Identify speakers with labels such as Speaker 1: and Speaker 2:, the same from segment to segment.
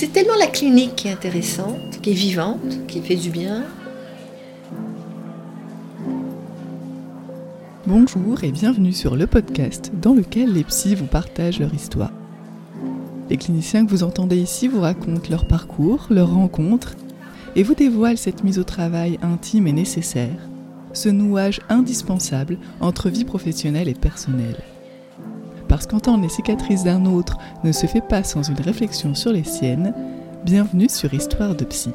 Speaker 1: C'est tellement la clinique qui est intéressante, qui est vivante, qui fait du bien.
Speaker 2: Bonjour et bienvenue sur le podcast dans lequel les psys vous partagent leur histoire. Les cliniciens que vous entendez ici vous racontent leur parcours, leurs rencontres et vous dévoilent cette mise au travail intime et nécessaire, ce nouage indispensable entre vie professionnelle et personnelle. Parce qu'entendre les cicatrices d'un autre ne se fait pas sans une réflexion sur les siennes, bienvenue sur Histoire de Psy.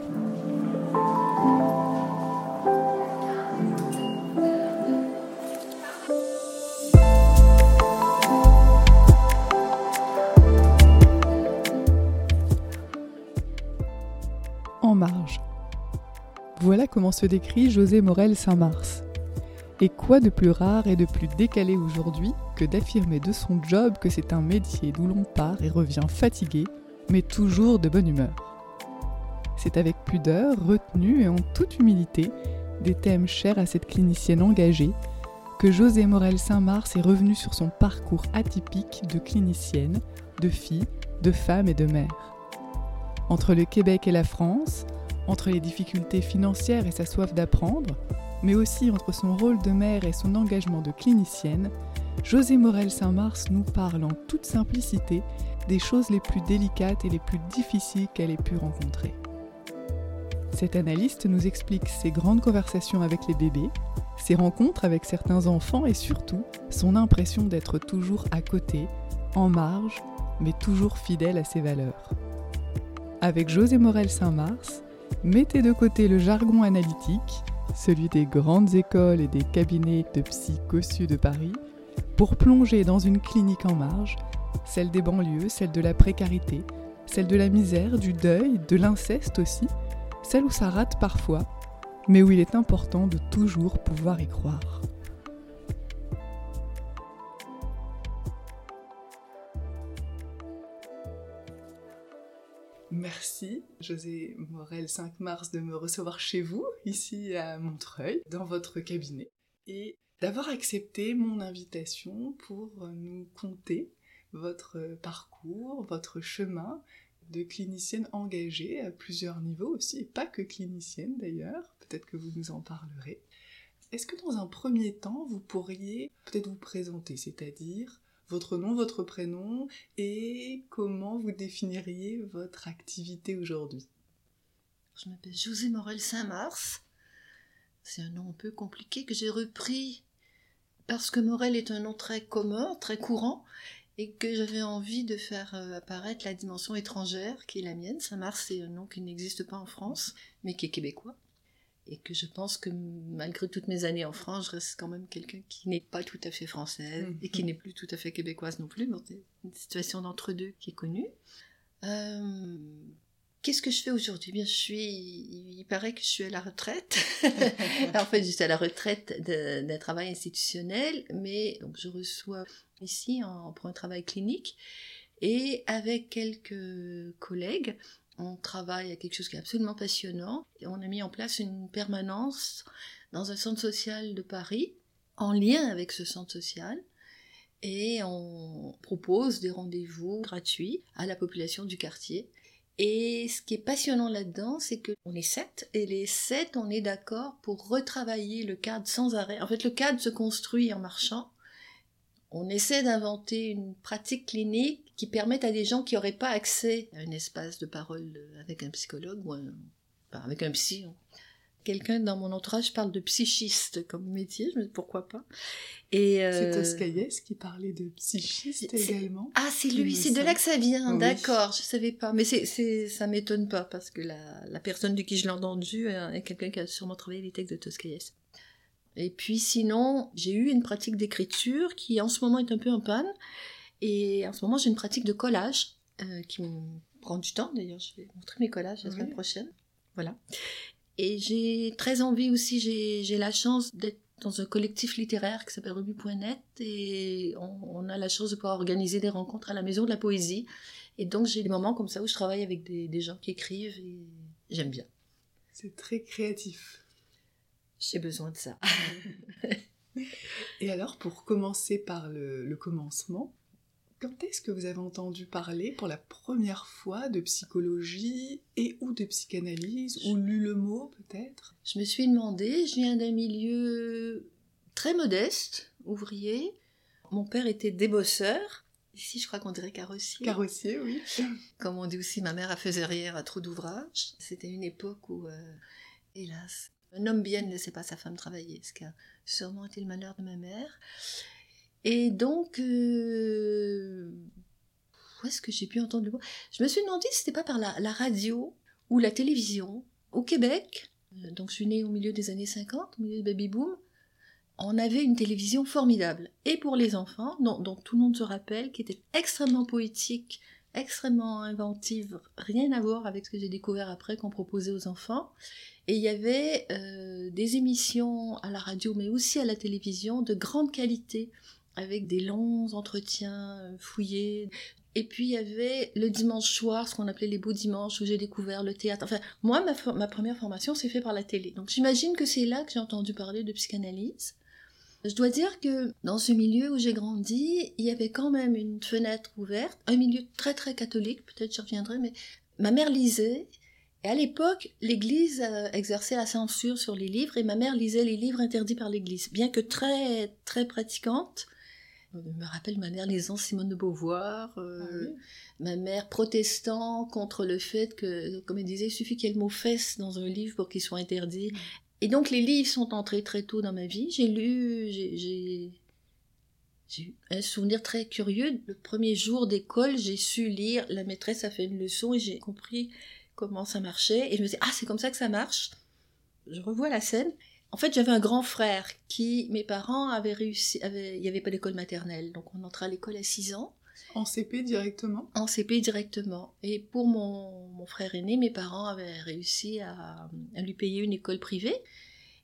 Speaker 2: En marge. Voilà comment se décrit José Morel Saint-Mars. Et quoi de plus rare et de plus décalé aujourd'hui que d'affirmer de son job que c'est un métier d'où l'on part et revient fatigué, mais toujours de bonne humeur. C'est avec pudeur, retenue et en toute humilité, des thèmes chers à cette clinicienne engagée, que José Morel Saint-Mars est revenue sur son parcours atypique de clinicienne, de fille, de femme et de mère. Entre le Québec et la France, entre les difficultés financières et sa soif d'apprendre, mais aussi entre son rôle de mère et son engagement de clinicienne, José Morel Saint-Mars nous parle en toute simplicité des choses les plus délicates et les plus difficiles qu'elle ait pu rencontrer. Cette analyste nous explique ses grandes conversations avec les bébés, ses rencontres avec certains enfants et surtout son impression d'être toujours à côté, en marge, mais toujours fidèle à ses valeurs. Avec José Morel Saint-Mars, mettez de côté le jargon analytique celui des grandes écoles et des cabinets de psy de Paris, pour plonger dans une clinique en marge, celle des banlieues, celle de la précarité, celle de la misère, du deuil, de l'inceste aussi, celle où ça rate parfois, mais où il est important de toujours pouvoir y croire. Merci, José Morel 5 mars, de me recevoir chez vous, ici à Montreuil, dans votre cabinet, et d'avoir accepté mon invitation pour nous conter votre parcours, votre chemin de clinicienne engagée à plusieurs niveaux aussi, et pas que clinicienne d'ailleurs, peut-être que vous nous en parlerez. Est-ce que dans un premier temps, vous pourriez peut-être vous présenter, c'est-à-dire votre nom, votre prénom et comment vous définiriez votre activité aujourd'hui.
Speaker 1: Je m'appelle José Morel Saint-Mars. C'est un nom un peu compliqué que j'ai repris parce que Morel est un nom très commun, très courant, et que j'avais envie de faire euh, apparaître la dimension étrangère qui est la mienne. Saint-Mars, c'est un nom qui n'existe pas en France, mais qui est québécois et que je pense que malgré toutes mes années en France, je reste quand même quelqu'un qui n'est pas tout à fait française et qui mhm. n'est plus tout à fait québécoise non plus. c'est une situation d'entre-deux qui est connue. Euh, qu'est-ce que je fais aujourd'hui? Bien, je suis. Il paraît que je suis à la retraite. en fait, je suis à la retraite d'un travail institutionnel, mais donc je reçois ici en, pour un travail clinique et avec quelques collègues, on travaille à quelque chose qui est absolument passionnant. Et on a mis en place une permanence dans un centre social de Paris, en lien avec ce centre social. Et on propose des rendez-vous gratuits à la population du quartier. Et ce qui est passionnant là-dedans, c'est qu'on est sept, et les sept, on est d'accord pour retravailler le cadre sans arrêt. En fait, le cadre se construit en marchant, on essaie d'inventer une pratique clinique qui permette à des gens qui n'auraient pas accès à un espace de parole avec un psychologue ou avec un psy. Hein. Quelqu'un dans mon entourage parle de psychiste comme métier, je me dis pourquoi pas.
Speaker 2: Et euh... C'est Toscaïès qui parlait de psychiste également.
Speaker 1: Ah, c'est lui, c'est de là que ça vient, d'accord, je savais pas. Mais c'est, c'est, ça m'étonne pas parce que la, la personne de qui je l'ai entendu est quelqu'un qui a sûrement travaillé les textes de Toscaïès. Et puis sinon, j'ai eu une pratique d'écriture qui en ce moment est un peu en panne. Et en ce moment, j'ai une pratique de collage euh, qui me prend du temps. D'ailleurs, je vais montrer mes collages la semaine prochaine. Voilà. Et j'ai très envie aussi, j'ai la chance d'être dans un collectif littéraire qui s'appelle Ruby.net et on, a la chance de pouvoir organiser des rencontres à la Maison de la Poésie. Et donc j'ai des moments comme ça où je travaille avec des, des gens qui écrivent et j'aime bien.
Speaker 2: C'est très créatif.
Speaker 1: J'ai besoin de ça.
Speaker 2: Et alors, pour commencer par le, commencement, Quand est-ce que vous avez entendu parler pour la première fois de psychologie et ou de psychanalyse ou lu le mot peut-être?
Speaker 1: Je me suis demandé, je viens d'un milieu très modeste, ouvrier. Mon père était débosseur. Ici, je crois qu'on dirait carrossier.
Speaker 2: Carrossier, oui.
Speaker 1: Comme on dit aussi, ma mère a fait derrière à trop d'ouvrages. C'était une époque où, euh, hélas, un homme bien ne laissait pas sa femme travailler, ce qui a sûrement été le malheur de ma mère. Et donc, euh, où est-ce que j'ai pu entendre le mot? Je me suis demandé si c'était pas par la, radio ou la télévision. Au Québec, euh, donc je suis née au milieu des années 50, au milieu du baby-boom, on avait une télévision formidable. Et pour les enfants, dont, dont, tout le monde se rappelle, qui était extrêmement poétique, extrêmement inventive, rien à voir avec ce que j'ai découvert après qu'on proposait aux enfants. Et il y avait euh, des émissions à la radio, mais aussi à la télévision, de grande qualité avec des longs entretiens euh, fouillés. Et puis il y avait le dimanche soir, ce qu'on appelait les beaux dimanches, où j'ai découvert le théâtre. Enfin, moi, ma, ma première formation s'est faite par la télé. Donc j'imagine que c'est là que j'ai entendu parler de psychanalyse. Je dois dire que dans ce milieu où j'ai grandi, il y avait quand même une fenêtre ouverte, un milieu très très catholique, peut-être j'y reviendrai, mais ma mère lisait, et à l'époque, l'Église euh, exerçait la censure sur les livres, et ma mère lisait les livres interdits par l'Église, bien que très très pratiquante. Je me rappelle ma mère lisant Simone de Beauvoir, euh, ah oui. ma mère protestant contre le fait que, comme elle disait, il suffit qu'il y ait le mot fesse dans un livre pour qu'il soit interdit. Et donc les livres sont entrés très tôt dans ma vie. J'ai lu, j'ai eu un souvenir très curieux. Le premier jour d'école, j'ai su lire. La maîtresse a fait une leçon et j'ai compris comment ça marchait. Et je me disais, ah, c'est comme ça que ça marche. Je revois la scène. En fait, j'avais un grand frère qui, mes parents avaient réussi, avaient, il n'y avait pas d'école maternelle, donc on entrait à l'école à 6 ans.
Speaker 2: En CP directement
Speaker 1: En CP directement. Et pour mon, mon frère aîné, mes parents avaient réussi à, à, lui payer une école privée.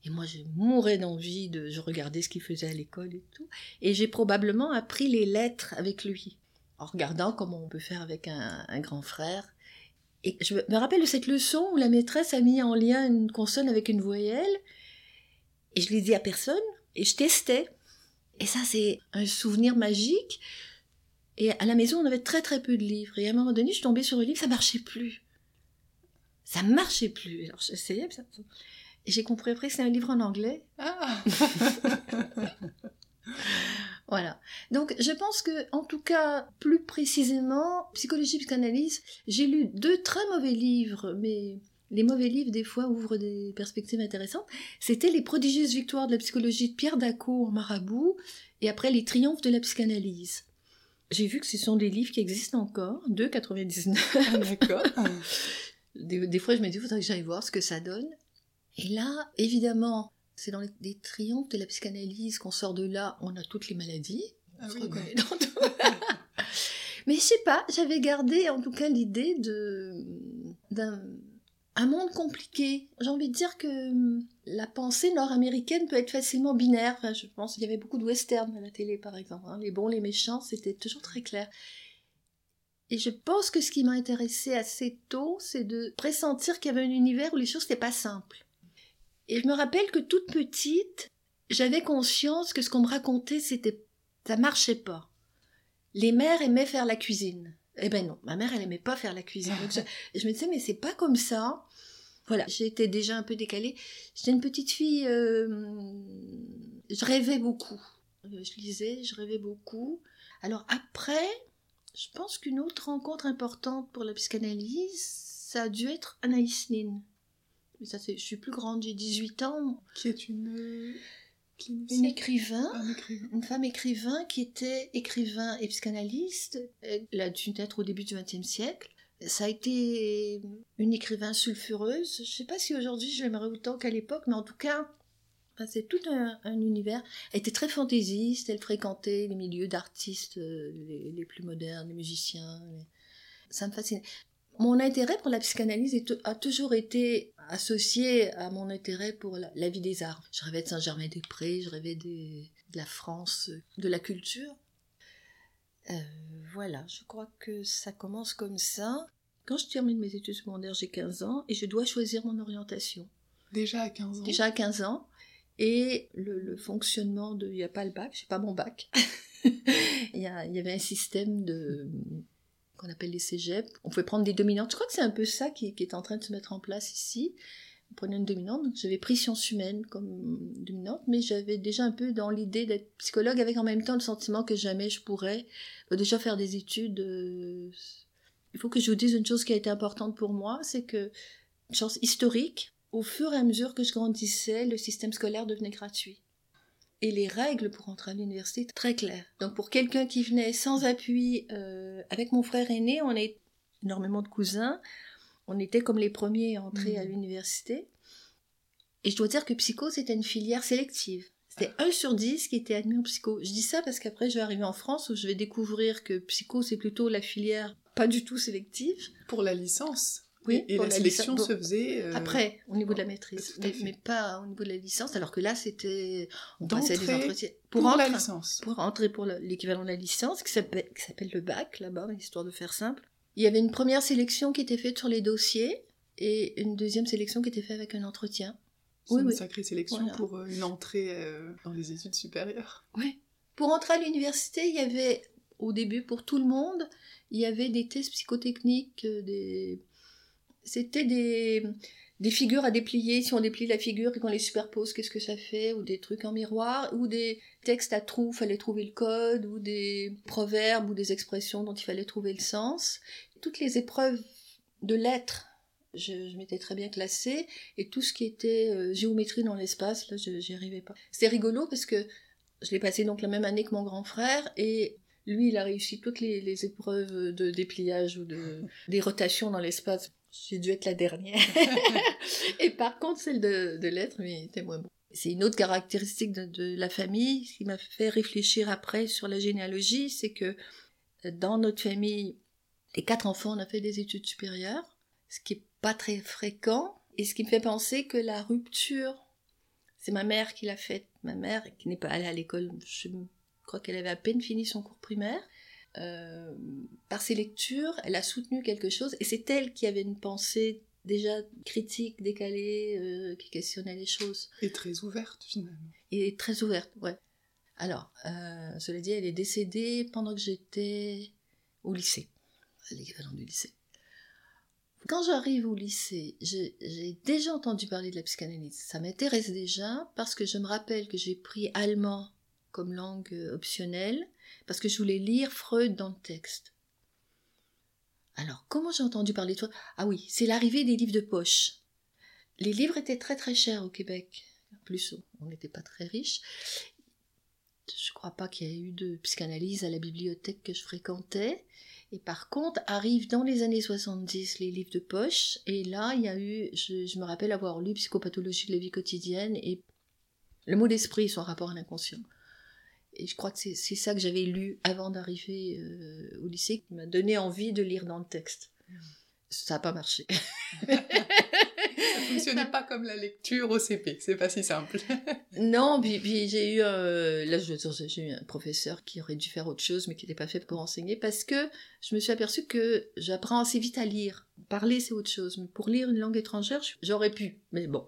Speaker 1: Et moi, je mourais d'envie de. Je regardais ce qu'il faisait à l'école et tout. Et j'ai probablement appris les lettres avec lui, en regardant comment on peut faire avec un, un grand frère. Et je me rappelle de cette leçon où la maîtresse a mis en lien une consonne avec une voyelle. Et je l'ai dit à personne. Et je testais. Et ça, c'est un souvenir magique. Et à la maison, on avait très très peu de livres. Et à un moment donné, je suis tombée sur un livre, ça marchait plus. Ça marchait plus. Alors j'essayais, ça... et j'ai compris après que c'est un livre en anglais.
Speaker 2: Ah
Speaker 1: Voilà. Donc je pense que, en tout cas, plus précisément, psychologie, psychanalyse, j'ai lu deux très mauvais livres, mais les mauvais livres, des fois, ouvrent des perspectives intéressantes. C'était Les prodigieuses victoires de la psychologie de Pierre Daco en marabout, et après Les triomphes de la psychanalyse. J'ai vu que ce sont des livres qui existent encore, 2,99.
Speaker 2: Ah, D'accord.
Speaker 1: des, des, fois, je me dis, il faudrait que j'aille voir ce que ça donne. Et là, évidemment, c'est dans les, les, triomphes de la psychanalyse qu'on sort de là, on a toutes les maladies.
Speaker 2: Ah
Speaker 1: on
Speaker 2: oui,
Speaker 1: dans tout. Mais je sais pas, j'avais gardé en tout cas l'idée de d'un un monde compliqué. J'ai envie de dire que la pensée nord-américaine peut être facilement binaire. Je pense qu'il y avait beaucoup de westerns à la télé, par exemple. Hein. Les bons, les méchants, c'était toujours très clair. Et je pense que ce qui m'a intéressé assez tôt, c'est de pressentir qu'il y avait un univers où les choses n'étaient pas simples. Et je me rappelle que toute petite, j'avais conscience que ce qu'on me racontait, c'était ça marchait pas. Les mères aimaient faire la cuisine. Eh ben non, ma mère, elle aimait pas faire la cuisine. Donc je, je me disais, mais c'est pas comme ça. Voilà, j'étais déjà un peu décalée. J'étais une petite fille, euh, je rêvais beaucoup. Je lisais, je rêvais beaucoup. Alors après, je pense qu'une autre rencontre importante pour la psychanalyse, ça a dû être Anaïs Nin. Mais ça, je suis plus grande, j'ai 18 ans.
Speaker 2: Qui est une
Speaker 1: une écrivain,
Speaker 2: un écrivain,
Speaker 1: une femme écrivain qui était écrivain et psychanalyste. Elle a dû naître au début du XXe siècle. Ça a été une écrivain sulfureuse. Je ne sais pas si aujourd'hui je l'aimerais autant qu'à l'époque, mais en tout cas, c'est tout un, un, univers. Elle était très fantaisiste, elle fréquentait les milieux d'artistes les, les, plus modernes, les musiciens. Les... Ça me fascinait. Mon intérêt pour la psychanalyse est, a toujours été associé à mon intérêt pour la, la vie des arts. Je rêvais de Saint-Germain-des-Prés, je rêvais de la France, de la culture. Euh, voilà, je crois que ça commence comme ça. Quand je termine mes études secondaires, j'ai 15 ans et je dois choisir mon orientation.
Speaker 2: Déjà à 15 ans?
Speaker 1: Déjà à 15 ans. Et le, le fonctionnement de... Il n'y a pas le bac, j'ai pas mon bac. il, y a- il y avait un système de qu'on appelle les cégeps. On pouvait prendre des dominantes. Je crois que c'est un peu ça qui, est en train de se mettre en place ici. On prenait une dominante. J'avais pris sciences humaines comme dominante, mais j'avais déjà un peu dans l'idée d'être psychologue avec en même temps le sentiment que jamais je pourrais euh, déjà faire des études. euh, Il faut que je vous dise une chose qui a été importante pour moi, c'est que, chance historique, au fur et à mesure que je grandissais, le système scolaire devenait gratuit. Et les règles pour entrer à l'université très claires. Donc pour quelqu'un qui venait sans appui, euh, avec mon frère aîné, on est énormément de cousins, on était comme les premiers à entrer à l'université. Et je dois dire que psycho, c'était une filière sélective. C'était 1 sur 10 qui était admis en psycho. Je dis ça parce qu'après, je vais arriver en France où je vais découvrir que psycho, c'est plutôt la filière pas du tout sélective.
Speaker 2: Pour la licence.
Speaker 1: Oui,
Speaker 2: Et la
Speaker 1: la
Speaker 2: sélection se faisait. euh,
Speaker 1: Après, au niveau de la maîtrise, mais, pas au niveau de la licence, alors que là, c'était... On passait des entretiens.
Speaker 2: pour,
Speaker 1: Pour,
Speaker 2: la
Speaker 1: entrer-
Speaker 2: licence.
Speaker 1: pour entrer pour le- l'équivalent de la licence, qui s'appelle qui s'appelle le bac, là-bas, histoire de faire simple. Il y avait une première sélection qui était faite sur les dossiers, et une deuxième sélection qui était faite avec un entretien.
Speaker 2: C'est
Speaker 1: Oui,
Speaker 2: une
Speaker 1: oui.
Speaker 2: sacrée sélection
Speaker 1: Voilà.
Speaker 2: pour euh, une entrée euh, dans les études supérieures.
Speaker 1: Ouais. Pour entrer à l'université, il y avait, au début, pour tout le monde, il y avait des tests psychotechniques, des... C'était des, des figures à déplier. Si on déplie la figure et qu'on les superpose, qu'est-ce que ça fait? Ou des trucs en miroir, ou des textes à trous, fallait trouver le code, ou des proverbes ou des expressions dont il fallait trouver le sens? Toutes les épreuves de lettres, je, m'étais très bien classée, et tout ce qui était euh, géométrie dans l'espace, là, je n'y arrivais pas. C'était rigolo parce que je l'ai passé donc la même année que mon grand frère et lui, il a réussi toutes les, les épreuves de dépliage ou de des rotations dans l'espace. J'ai dû être la dernière. et par contre, celle de, de lettres, mais était moins bon. C'est une autre caractéristique de, de la famille ce qui m'a fait réfléchir après sur la généalogie, c'est que euh, dans notre famille, les quatre enfants, on a fait des études supérieures, ce qui est pas très fréquent, et ce qui me fait penser que la rupture c'est ma mère qui l'a faite. Ma mère, qui n'est pas allée à l'école, je crois qu'elle avait à peine fini son cours primaire. Euh, par ses lectures, elle a soutenu quelque chose, et c'est elle qui avait une pensée déjà critique, décalée, euh, qui questionnait les choses,
Speaker 2: Et très ouverte finalement.
Speaker 1: et très ouverte, ouais. Alors, euh, cela dit, elle est décédée pendant que j'étais au lycée, à l'équivalent du lycée. Quand j'arrive au lycée, j'ai déjà entendu parler de la psychanalyse. Ça m'intéresse déjà parce que je me rappelle que j'ai pris allemand comme langue optionnelle parce que je voulais lire Freud dans le texte. Alors, comment j'ai entendu parler de Freud? Ah oui, c'est l'arrivée des livres de poche. Les livres étaient très très chers au Québec. En plus, on n'était pas très riches. Je crois pas qu'il y ait eu de psychanalyse à la bibliothèque que je fréquentais. Et par contre, arrivent dans les années 70 les livres de poche. Et là, il y a eu, je, je me rappelle avoir lu Psychopathologie de la vie quotidienne et le mot d'esprit, son rapport à l'inconscient. Et je crois que c'est ça que j'avais lu avant d'arriver euh, au lycée qui m'a donné envie de lire dans le texte. Ça n'a pas marché.
Speaker 2: Ça fonctionnait pas comme la lecture au CP, c'est pas si simple.
Speaker 1: Non, puis, puis j'ai eu, euh, là j'ai eu un professeur qui aurait dû faire autre chose, mais qui n'était pas fait pour enseigner, parce que je me suis aperçue que j'apprends assez vite à lire. Parler, c'est autre chose, mais pour lire une langue étrangère, j'aurais pu, mais bon.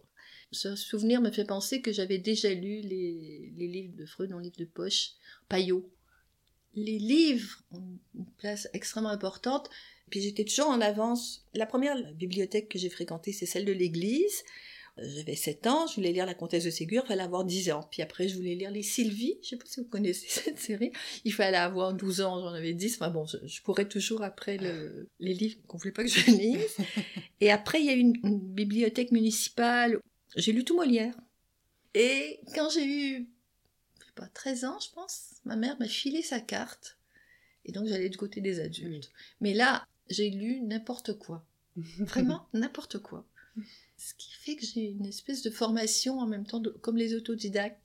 Speaker 1: Ce souvenir me fait penser que j'avais déjà lu les, les livres de Freud en livre de poche, Payot. Les livres ont une place extrêmement importante, puis j'étais toujours en avance. La première bibliothèque que j'ai fréquentée, c'est celle de l'église. Euh, J'avais 7 ans, je voulais lire La Comtesse de Ségur, il fallait avoir 10 ans. Puis après, je voulais lire Les Sylvie, je sais pas si vous connaissez cette série. Il fallait avoir 12 ans, j'en avais 10. Enfin bon, je, je pourrais toujours après le- les livres qu'on voulait pas que je lise. Et après, il y a eu une, une bibliothèque municipale. J'ai lu tout Molière. Et quand j'ai eu, je sais pas, 13 ans, je pense, ma mère m'a filé sa carte. Et donc, j'allais du côté des adultes. Mais là, j'ai lu n'importe quoi. Vraiment n'importe quoi. Ce qui fait que j'ai une espèce de formation en même temps, de- comme les autodidactes.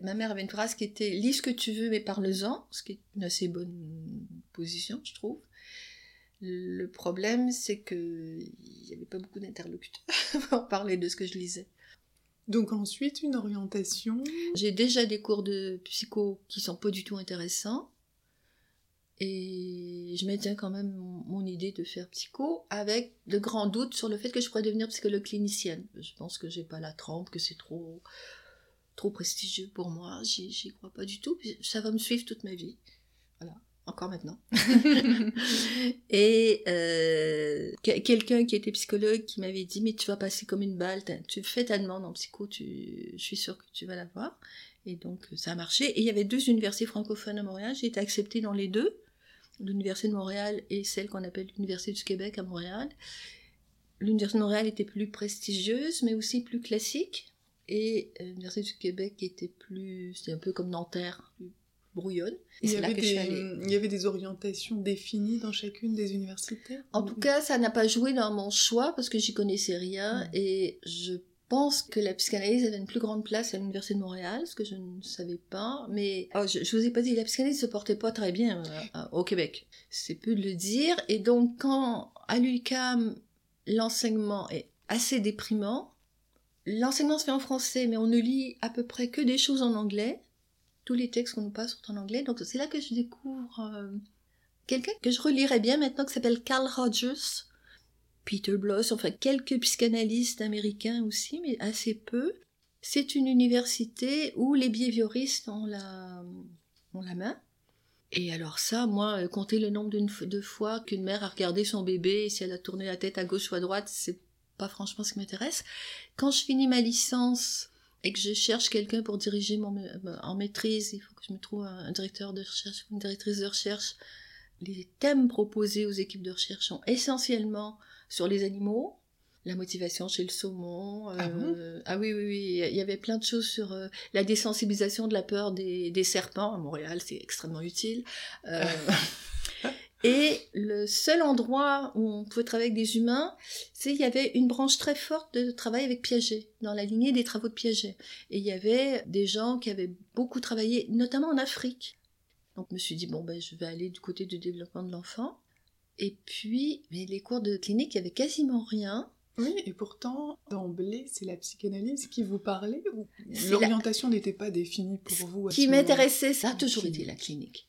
Speaker 1: Ma mère avait une phrase qui était Lis ce que tu veux, mais parle-en, ce qui est une assez bonne position, je trouve. Le problème, c'est que il n'y avait pas beaucoup d'interlocuteurs pour parler de ce que je lisais.
Speaker 2: Donc ensuite, une orientation.
Speaker 1: J'ai déjà des cours de psycho qui sont pas du tout intéressants. Et je maintiens quand même mon, mon idée de faire psycho avec de grands doutes sur le fait que je pourrais devenir psychologue clinicienne. Je pense que j'ai pas la trempe, que c'est trop trop prestigieux pour moi, j'y crois pas du tout. Ça va me suivre toute ma vie. Encore maintenant. Et euh, que- quelqu'un qui était psychologue qui m'avait dit Mais tu vas passer comme une balle, tu fais ta demande en psycho, tu, je suis sûre que tu vas l'avoir. Et donc ça a marché. Et il y avait deux universités francophones à Montréal, j'ai été acceptée dans les deux, l'Université de Montréal et celle qu'on appelle l'Université du Québec à Montréal. L'Université de Montréal était plus prestigieuse, mais aussi plus classique. Et euh, l'Université du Québec était plus. C'était un peu comme Nanterre, brouillonne. Et
Speaker 2: Il y,
Speaker 1: c'est là
Speaker 2: avait
Speaker 1: que je suis
Speaker 2: des,
Speaker 1: allée.
Speaker 2: il y avait des orientations définies dans chacune des universités
Speaker 1: En tout cas, ça n'a pas joué dans mon choix parce que j'y connaissais rien
Speaker 2: Mm.
Speaker 1: et je pense que la psychanalyse avait une plus grande place à l'Université de Montréal, ce que je ne savais pas. Mais oh, je, je vous ai pas dit, la psychanalyse se portait pas très bien euh, euh, au Québec. C'est peu de le dire. Et donc, quand à l'UQAM, l'enseignement est assez déprimant, l'enseignement se fait en français, mais on ne lit à peu près que des choses en anglais. Tous les textes qu'on nous passe sont en anglais. Donc, c'est là que je découvre euh, quelqu'un que je relirais bien maintenant qui s'appelle Carl Rogers, Peter Bloss, enfin quelques psychanalystes américains aussi, mais assez peu. C'est une université où les behavioristes ont la, ont la main. Et alors ça, moi, euh, compter le nombre de fois qu'une mère a regardé son bébé et si elle a tourné la tête à gauche ou à droite, c'est pas franchement ce qui m'intéresse. Quand je finis ma licence et que je cherche quelqu'un pour diriger mon, ma- en maîtrise, il faut que je me trouve un, directeur de recherche, une directrice de recherche. Les thèmes proposés aux équipes de recherche sont essentiellement sur les animaux, la motivation chez le saumon.
Speaker 2: Ah
Speaker 1: euh, ah oui, oui, oui, il y avait plein de choses sur euh, la désensibilisation de la peur des, des serpents. À Montréal, c'est extrêmement utile. Euh, et le seul endroit où on pouvait travailler avec des humains, c'est il y avait une branche très forte de travail avec Piaget, dans la lignée des travaux de Piaget. Et il y avait des gens qui avaient beaucoup travaillé, notamment en Afrique. Donc je me suis dit, bon, ben, je vais aller du côté du développement de l'enfant. Et puis, mais les cours de clinique, il y avait quasiment rien.
Speaker 2: Oui, et pourtant, d'emblée, c'est la psychanalyse qui vous parlait ou l'orientation n'était pas définie pour vous à
Speaker 1: Ce qui m'intéressait, ça a toujours été la clinique.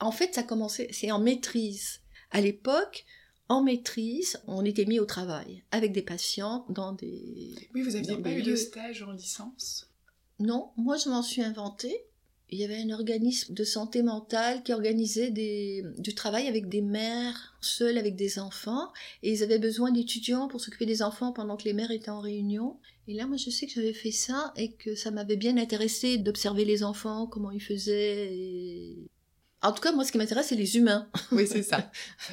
Speaker 1: En fait, ça commençait, c'est en maîtrise. À l'époque, en maîtrise, on était mis au travail avec des patients dans des...
Speaker 2: Oui, vous aviez
Speaker 1: Dans
Speaker 2: pas eu de stage en licence?
Speaker 1: Non, moi je m'en suis inventée. Il y avait un organisme de santé mentale qui organisait des, du travail avec des mères seules avec des enfants et ils avaient besoin d'étudiants pour s'occuper des enfants pendant que les mères étaient en réunion. Et là, moi je sais que j'avais fait ça et que ça m'avait bien intéressé d'observer les enfants, comment ils faisaient. et- En tout cas, moi ce qui m'intéresse, c'est les humains.
Speaker 2: Oui, c'est ça.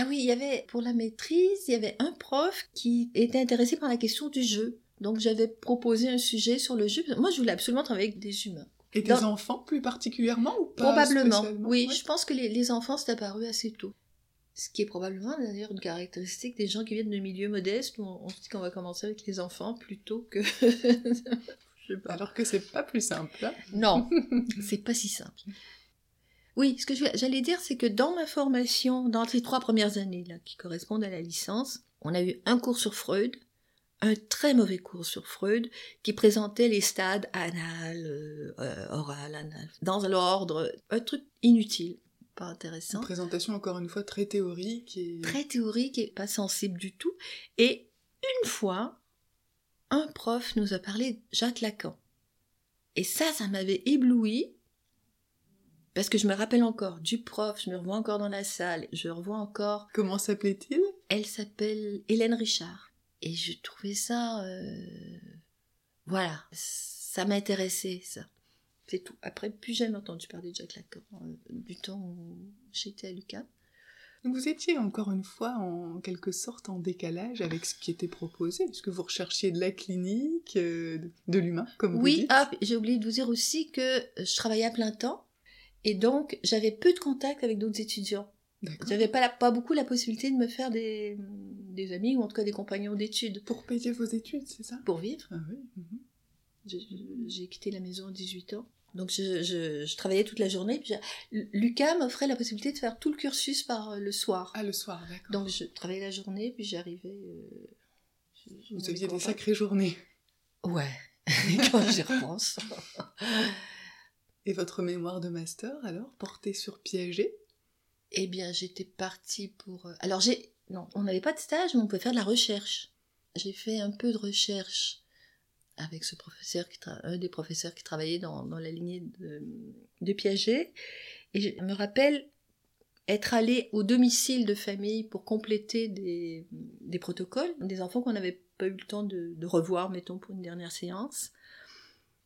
Speaker 1: Ah oui, il y avait, pour la maîtrise, il y avait un prof qui était intéressé par la question du jeu. Donc j'avais proposé un sujet sur le jeu. Moi, je voulais absolument travailler avec des humains.
Speaker 2: Et des enfants plus particulièrement ou pas
Speaker 1: Probablement. Oui,
Speaker 2: Ouais.
Speaker 1: je pense que les, les enfants, c'est apparu assez tôt. Ce qui est probablement d'ailleurs une caractéristique des gens qui viennent de milieux modestes où on, on se dit qu'on va commencer avec les enfants plutôt que. je sais pas.
Speaker 2: Alors que c'est pas plus simple. hein.
Speaker 1: Non, c'est pas si simple. Oui, ce que j'allais dire, c'est que dans ma formation, dans ces trois premières années là, qui correspondent à la licence, on a eu un cours sur Freud, un très mauvais cours sur Freud, qui présentait les stades anal, euh, euh, oral, anal, dans l'ordre, un truc inutile, pas intéressant,
Speaker 2: Une présentation encore une fois très théorique et
Speaker 1: très théorique et pas sensible du tout. Et une fois, un prof nous a parlé de Jacques Lacan. Et ça, ça m'avait ébloui. Parce que je me rappelle encore du prof, je me revois encore dans la salle, je revois encore.
Speaker 2: comment s'appelait-il?
Speaker 1: Elle s'appelle Hélène Richard. Et je trouvais ça. euh, Voilà, ça m'intéressait, ça. C'est tout. Après, plus jamais entendu parler de Jacques Lacan, euh, du temps où j'étais à.
Speaker 2: Donc Vous étiez encore une fois en quelque sorte en décalage avec ce qui était proposé, puisque vous recherchiez de la clinique, euh, de l'humain, comme vous
Speaker 1: Oui,
Speaker 2: dites?
Speaker 1: ah, j'ai oublié de vous dire aussi que je travaillais à plein temps et donc j'avais peu de contact avec d'autres étudiants. J'avais pas, la- pas beaucoup la possibilité de me faire des, des amis ou en tout cas des compagnons d'études
Speaker 2: Pour payer vos études, c'est ça?
Speaker 1: Pour vivre.
Speaker 2: Ah oui. mhm.
Speaker 1: J'ai- quitté la maison à 18 ans. Donc je, je- je travaillais toute la journée. puis L'UQAM m'offrait la possibilité de faire tout le cursus par euh, le soir.
Speaker 2: Ah, le soir, d'accord.
Speaker 1: Donc je travaillais la journée, puis j'arrivais... euh,
Speaker 2: Vous aviez des sacrées journées.
Speaker 1: Ouais, quand j'y repense.
Speaker 2: Et votre mémoire de master, alors, portée sur Piaget?
Speaker 1: Eh bien, j'étais partie pour. euh, Alors, j'ai. Non, on n'avait pas de stage, mais on pouvait faire de la recherche. J'ai fait un peu de recherche avec ce professeur, qui un des professeurs qui travaillait dans, dans la lignée de, de Piaget. Et je me rappelle être allé au domicile de famille pour compléter des, des protocoles, des enfants qu'on n'avait pas eu le temps de, de, revoir, mettons, pour une dernière séance.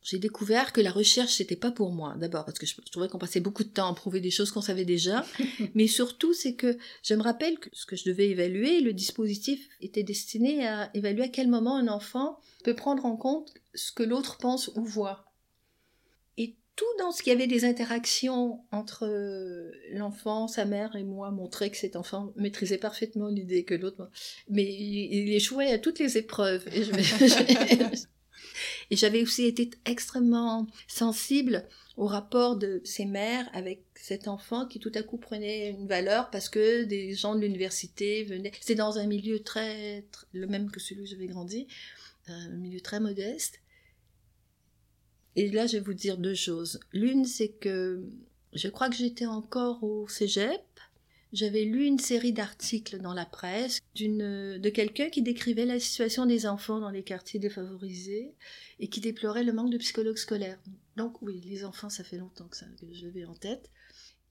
Speaker 1: J'ai découvert que la recherche, c'était pas pour moi. D'abord, parce que je, trouvais qu'on passait beaucoup de temps à prouver des choses qu'on savait déjà. mais surtout, c'est que je me rappelle que ce que je devais évaluer, le dispositif était destiné à évaluer à quel moment un enfant peut prendre en compte ce que l'autre pense ou voit tout dans ce qui avait des interactions entre euh, l'enfant, sa mère et moi montrait que cet enfant maîtrisait parfaitement l'idée que l'autre. Mais il, échouait à toutes les épreuves. Et j'avais aussi été extrêmement sensible au rapport de ses mères avec cet enfant qui tout à coup prenait une valeur parce que des gens de l'université venaient. C'était dans un milieu très, très, le même que celui où j'avais grandi, un milieu très modeste. Et là, je vais vous dire deux choses. L'une, c'est que je crois que j'étais encore au cégep. J'avais lu une série d'articles dans la presse d'une, de quelqu'un qui décrivait la situation des enfants dans les quartiers défavorisés et qui déplorait le manque de psychologues scolaires. Donc oui, les enfants, ça fait longtemps que, ça, que je l'avais en tête.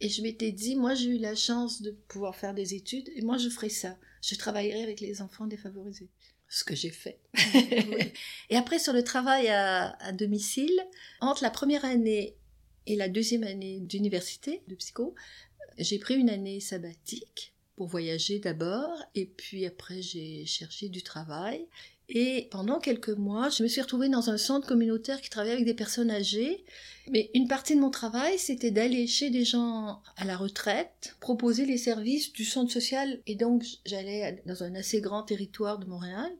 Speaker 1: Et je m'étais dit, moi j'ai eu la chance de pouvoir faire des études et moi je ferai ça. Je travaillerai avec les enfants défavorisés ce que j'ai fait. et après, sur le travail à, domicile, entre la première année et la deuxième année d'université de psycho, j'ai pris une année sabbatique pour voyager d'abord, et puis après j'ai cherché du travail. Et pendant quelques mois, je me suis retrouvée dans un centre communautaire qui travaillait avec des personnes âgées. Mais une partie de mon travail, c'était d'aller chez des gens à la retraite, proposer les services du centre social. Et donc, j'allais dans un assez grand territoire de Montréal.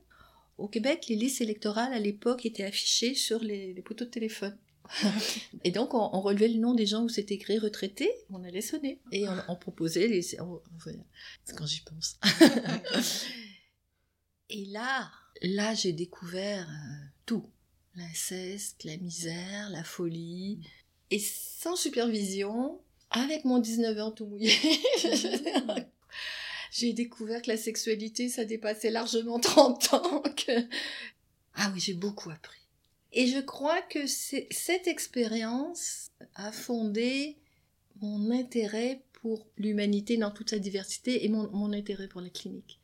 Speaker 1: Au Québec, les listes électorales à l'époque étaient affichées sur les, poteaux de téléphone. Et donc, on, relevait le nom des gens où c'était écrit retraité, on allait sonner. Et on, proposait les. c'est quand j'y pense. et là, là, j'ai découvert euh, tout. L'inceste, la misère, la folie. Et sans supervision, avec mon 19 ans tout mouillé, j'ai découvert que la sexualité, ça dépassait largement 30 ans. Ah oui, j'ai beaucoup appris. Et je crois que cette expérience a fondé mon intérêt pour l'humanité dans toute sa diversité et mon, intérêt pour la clinique.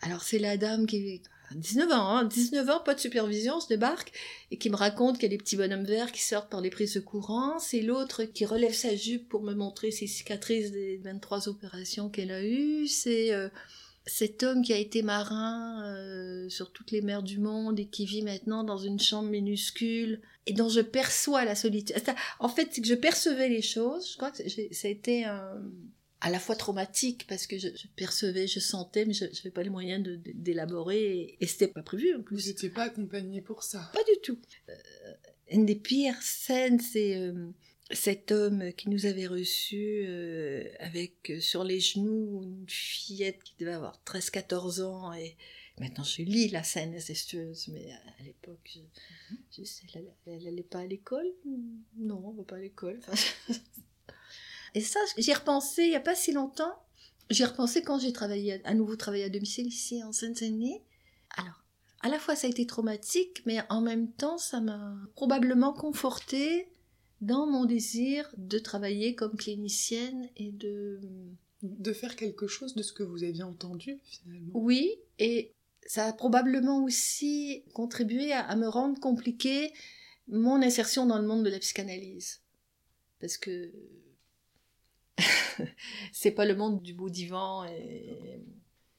Speaker 1: Alors c'est la dame qui 19 ans, hein, 19 ans, pas de supervision, se débarque et qui me raconte qu'il y a des petits bonhommes verts qui sortent par les prises de courant. C'est l'autre qui relève sa jupe pour me montrer ses cicatrices des 23 opérations qu'elle a eues. C'est euh, cet homme qui a été marin euh, sur toutes les mers du monde et qui vit maintenant dans une chambre minuscule et dont je perçois la solitude. En fait, c'est que je percevais les choses. Je crois que ça a été un à la fois traumatique parce que je, percevais, je sentais, mais je n'avais pas les moyens d'élaborer et, et c'était pas prévu en plus.
Speaker 2: Vous n'étiez pas accompagné pour ça
Speaker 1: Pas du tout. Euh, une des pires scènes, c'est euh, cet homme qui nous avait reçus euh, avec sur les genoux une fillette qui devait avoir 13-14 ans et maintenant je lis la scène incestueuse, mais à, l'époque, je, je, elle n'allait pas à l'école? Non, on va pas à l'école. Et ça, j'y ai repensé il n'y a pas si longtemps. J'y ai repensé quand j'ai travaillé, à nouveau travaillé à domicile ici en Seine-Saint-Denis. Alors, à la fois ça a été traumatique, mais en même temps ça m'a probablement conforté dans mon désir de travailler comme clinicienne et de...
Speaker 2: De faire quelque chose de ce que vous aviez entendu finalement.
Speaker 1: Oui, et ça a probablement aussi contribué à, à me rendre compliqué mon insertion dans le monde de la psychanalyse. Parce que c'est pas le monde du beau divan et...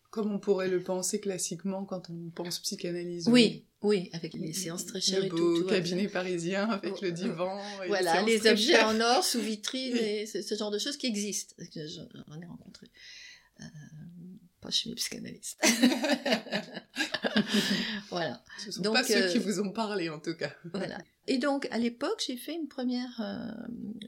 Speaker 2: Comme on pourrait le penser classiquement quand on pense psychanalyse.
Speaker 1: Oui, oui, avec les séances très chères
Speaker 2: et
Speaker 1: tout.
Speaker 2: Cabinet parisien avec le divan.
Speaker 1: voilà, les objets en or sous vitrine et ce genre de choses qui existent. J'en ai rencontré. Euh, pas chez mes psychanalystes. voilà.
Speaker 2: Ce sont donc, pas ceux qui euh, vous ont parlé en tout cas.
Speaker 1: voilà. Et donc à l'époque, j'ai fait une première. Euh,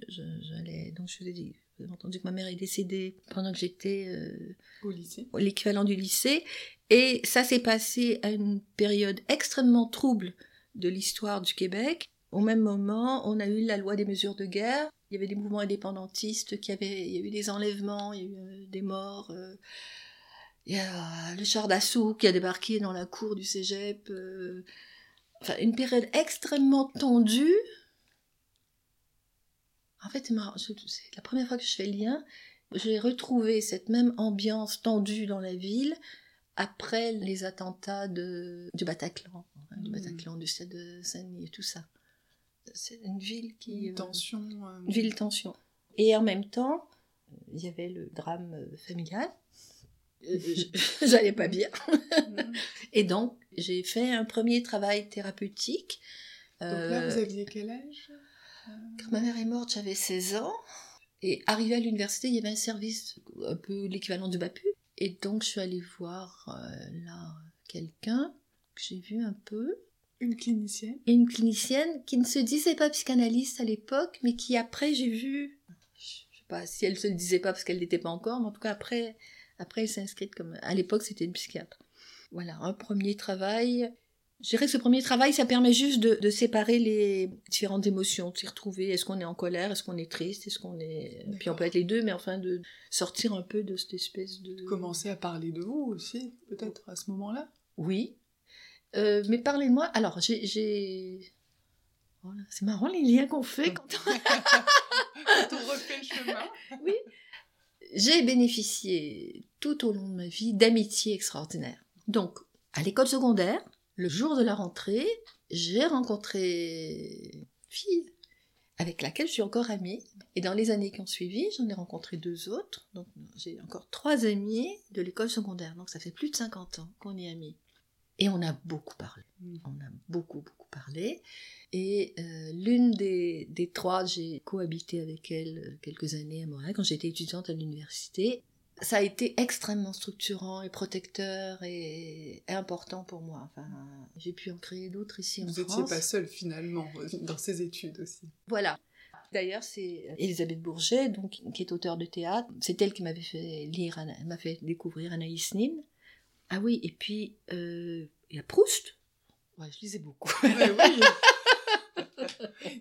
Speaker 1: j'allais donc je vous ai dit j'ai entendu que ma mère est décédée pendant que j'étais euh,
Speaker 2: au lycée,
Speaker 1: l'équivalent du lycée, et ça s'est passé à une période extrêmement trouble de l'histoire du Québec. Au même moment, on a eu la loi des mesures de guerre. Il y avait des mouvements indépendantistes qui avaient, il y a eu des enlèvements, il y a eu euh, des morts. Euh, il y a le char d'assaut qui a débarqué dans la cour du cégep. enfin, une période extrêmement tendue. En fait, c'est la première fois que je fais le lien. J'ai retrouvé cette même ambiance tendue dans la ville après les attentats de, du Bataclan, hein, du
Speaker 2: Mm.
Speaker 1: Bataclan, du stade de Saint-Denis et tout ça. C'est une ville qui...
Speaker 2: Une
Speaker 1: euh,
Speaker 2: tension. euh,
Speaker 1: une ville tension. Et en même temps, il y avait le drame euh, familial. Euh, J'allais pas bien.
Speaker 2: Mhm.
Speaker 1: Et donc, j'ai fait un premier travail thérapeutique.
Speaker 2: Donc là,
Speaker 1: Euh,
Speaker 2: vous aviez quel âge
Speaker 1: Quand ma mère est morte, j'avais 16 ans. Et arrivée à l'université, il y avait un service un peu l'équivalent du BAPU. Et donc, je suis allée voir euh, là quelqu'un que j'ai vu un peu.
Speaker 2: Une clinicienne.
Speaker 1: Et une clinicienne qui ne se disait pas psychanalyste à l'époque, mais qui après, j'ai vu. Je sais pas si elle se le disait pas parce qu'elle n'était pas encore, mais en tout cas, après, après elle s'est inscrite comme. À l'époque, c'était une psychiatre. Voilà, un premier travail. Je dirais que ce premier travail, ça permet juste de, de séparer les différentes émotions, de s'y retrouver. Est-ce qu'on est en colère? Est-ce qu'on est triste? Est-ce qu'on est. Puis on peut être les deux, mais enfin, de sortir un peu de cette espèce de.
Speaker 2: Commencer à parler de vous aussi, peut-être à ce moment-là.
Speaker 1: Oui. Euh, mais parlez-moi. Alors, j'ai. Voilà, C'est marrant les liens qu'on fait quand on...
Speaker 2: Quand on refait le chemin.
Speaker 1: J'ai bénéficié tout au long de ma vie d'amitiés extraordinaires. Donc, à l'école secondaire, le jour de la rentrée, j'ai rencontré une fille avec laquelle je suis encore amie. Et dans les années qui ont suivi, j'en ai rencontré deux autres. Donc, j'ai encore trois amis de l'école secondaire. Donc, ça fait plus de 50 ans qu'on est amis. Et on a beaucoup parlé.
Speaker 2: Mm.
Speaker 1: On a beaucoup, beaucoup parlé. Et euh, l'une des, des trois, j'ai cohabité avec elle euh, quelques années à Montréal quand j'étais étudiante à l'université. Ça a été extrêmement structurant et protecteur et, et important pour moi. Enfin, j'ai pu en créer d'autres ici en
Speaker 2: Vous n'étiez
Speaker 1: France.
Speaker 2: pas seule finalement dans ces études aussi.
Speaker 1: Voilà. D'ailleurs, c'est Elisabeth Bourget, donc, qui est auteure de théâtre. C'est elle qui m'avait fait lire, m'a fait découvrir Anaïs Nin. Ah oui, et puis euh, il y a Proust? Ouais, je lisais beaucoup.
Speaker 2: Ouais.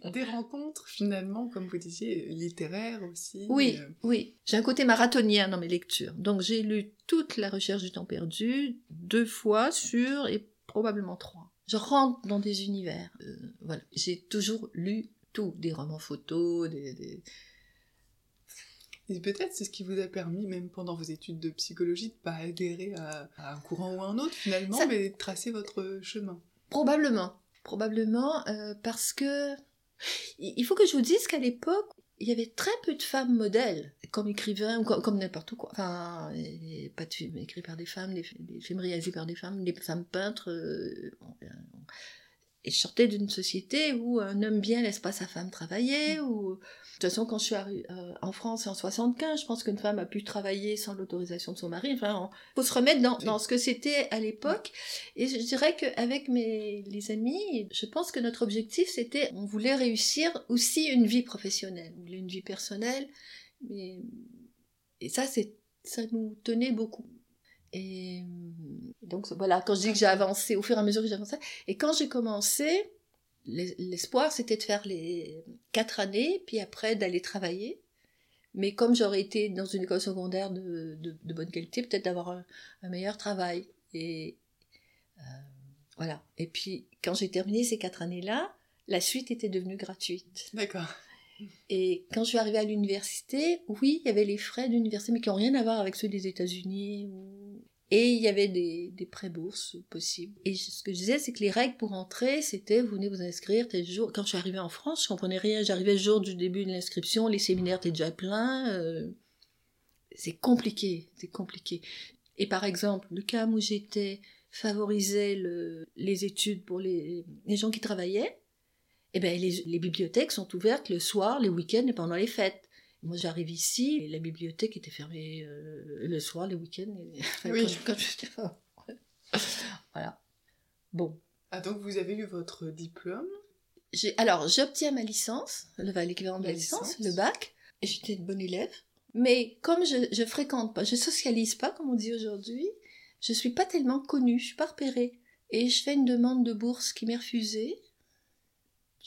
Speaker 2: Des rencontres finalement, comme vous disiez, littéraires aussi.
Speaker 1: Oui,
Speaker 2: euh,
Speaker 1: oui. J'ai un côté marathonien dans mes lectures. Donc j'ai lu toute la recherche du temps perdu deux fois sur et probablement trois. Je rentre dans des univers. Euh, voilà. J'ai toujours lu tout, des romans photos, des, des-
Speaker 2: Et peut-être c'est ce qui vous a permis, même pendant vos études de psychologie, de pas adhérer à, à un courant ou à un autre finalement,
Speaker 1: Ça-
Speaker 2: mais de tracer votre chemin.
Speaker 1: Probablement. Probablement euh, parce que il faut que je vous dise qu'à l'époque, il y avait très peu de femmes modèles comme écrivains ou comme, comme n'importe quoi. Enfin, pas de films écrits par des femmes, des, des films réalisés par des femmes, des femmes peintres. euh, bon, euh, et je sortais d'une société où un homme bien laisse pas sa femme travailler. Ou... De toute façon, quand je suis arri- euh, en France en 75, je pense qu'une femme a pu travailler sans l'autorisation de son mari. Enfin, il faut se remettre dans, dans ce que c'était à l'époque. Et je dirais qu'avec mes les amis, je pense que notre objectif, c'était, on voulait réussir aussi une vie professionnelle, une vie personnelle. Mais... Et ça, c'est ça nous tenait beaucoup. Et donc voilà, quand je dis que j'ai avancé, au fur et à mesure que j'avançais, et quand j'ai commencé, l'espoir c'était de faire les quatre années, puis après d'aller travailler. Mais comme j'aurais été dans une école secondaire de, de, de bonne qualité, peut-être d'avoir un, un meilleur travail. Et euh, voilà. Et puis quand j'ai terminé ces quatre années-là, la suite était devenue gratuite.
Speaker 2: D'accord.
Speaker 1: Et quand je suis arrivée à l'université, oui, il y avait les frais d'université, mais qui n'ont rien à voir avec ceux des États-Unis. ou- Et il y avait des, des pré-bourses possibles. Et ce que je disais, c'est que les règles pour entrer, c'était vous venez vous inscrire tel jour. Quand je suis arrivée en France, je comprenais rien. J'arrivais le jour du début de l'inscription, les séminaires étaient déjà pleins. euh, C'est compliqué, c'est compliqué. Et par exemple, le cas où j'étais favorisait le- les études pour les, les gens qui travaillaient, eh ben, les, les bibliothèques sont ouvertes le soir, les week-ends et pendant les fêtes. Moi, j'arrive ici, et la bibliothèque était fermée euh, le soir, les week-ends. et- enfin,
Speaker 2: Oui.
Speaker 1: quand je- voilà. Bon.
Speaker 2: Ah donc vous avez eu votre diplôme?
Speaker 1: Alors, j'obtiens ma licence, le l'équivalent de la,
Speaker 2: La
Speaker 1: licence,
Speaker 2: licence.
Speaker 1: le bac, et j'étais une bonne élève. Mais comme je, je fréquente pas, je socialise pas, comme on dit aujourd'hui, je suis pas tellement connue, je suis pas repérée. Et je fais une demande de bourse qui m'est refusée.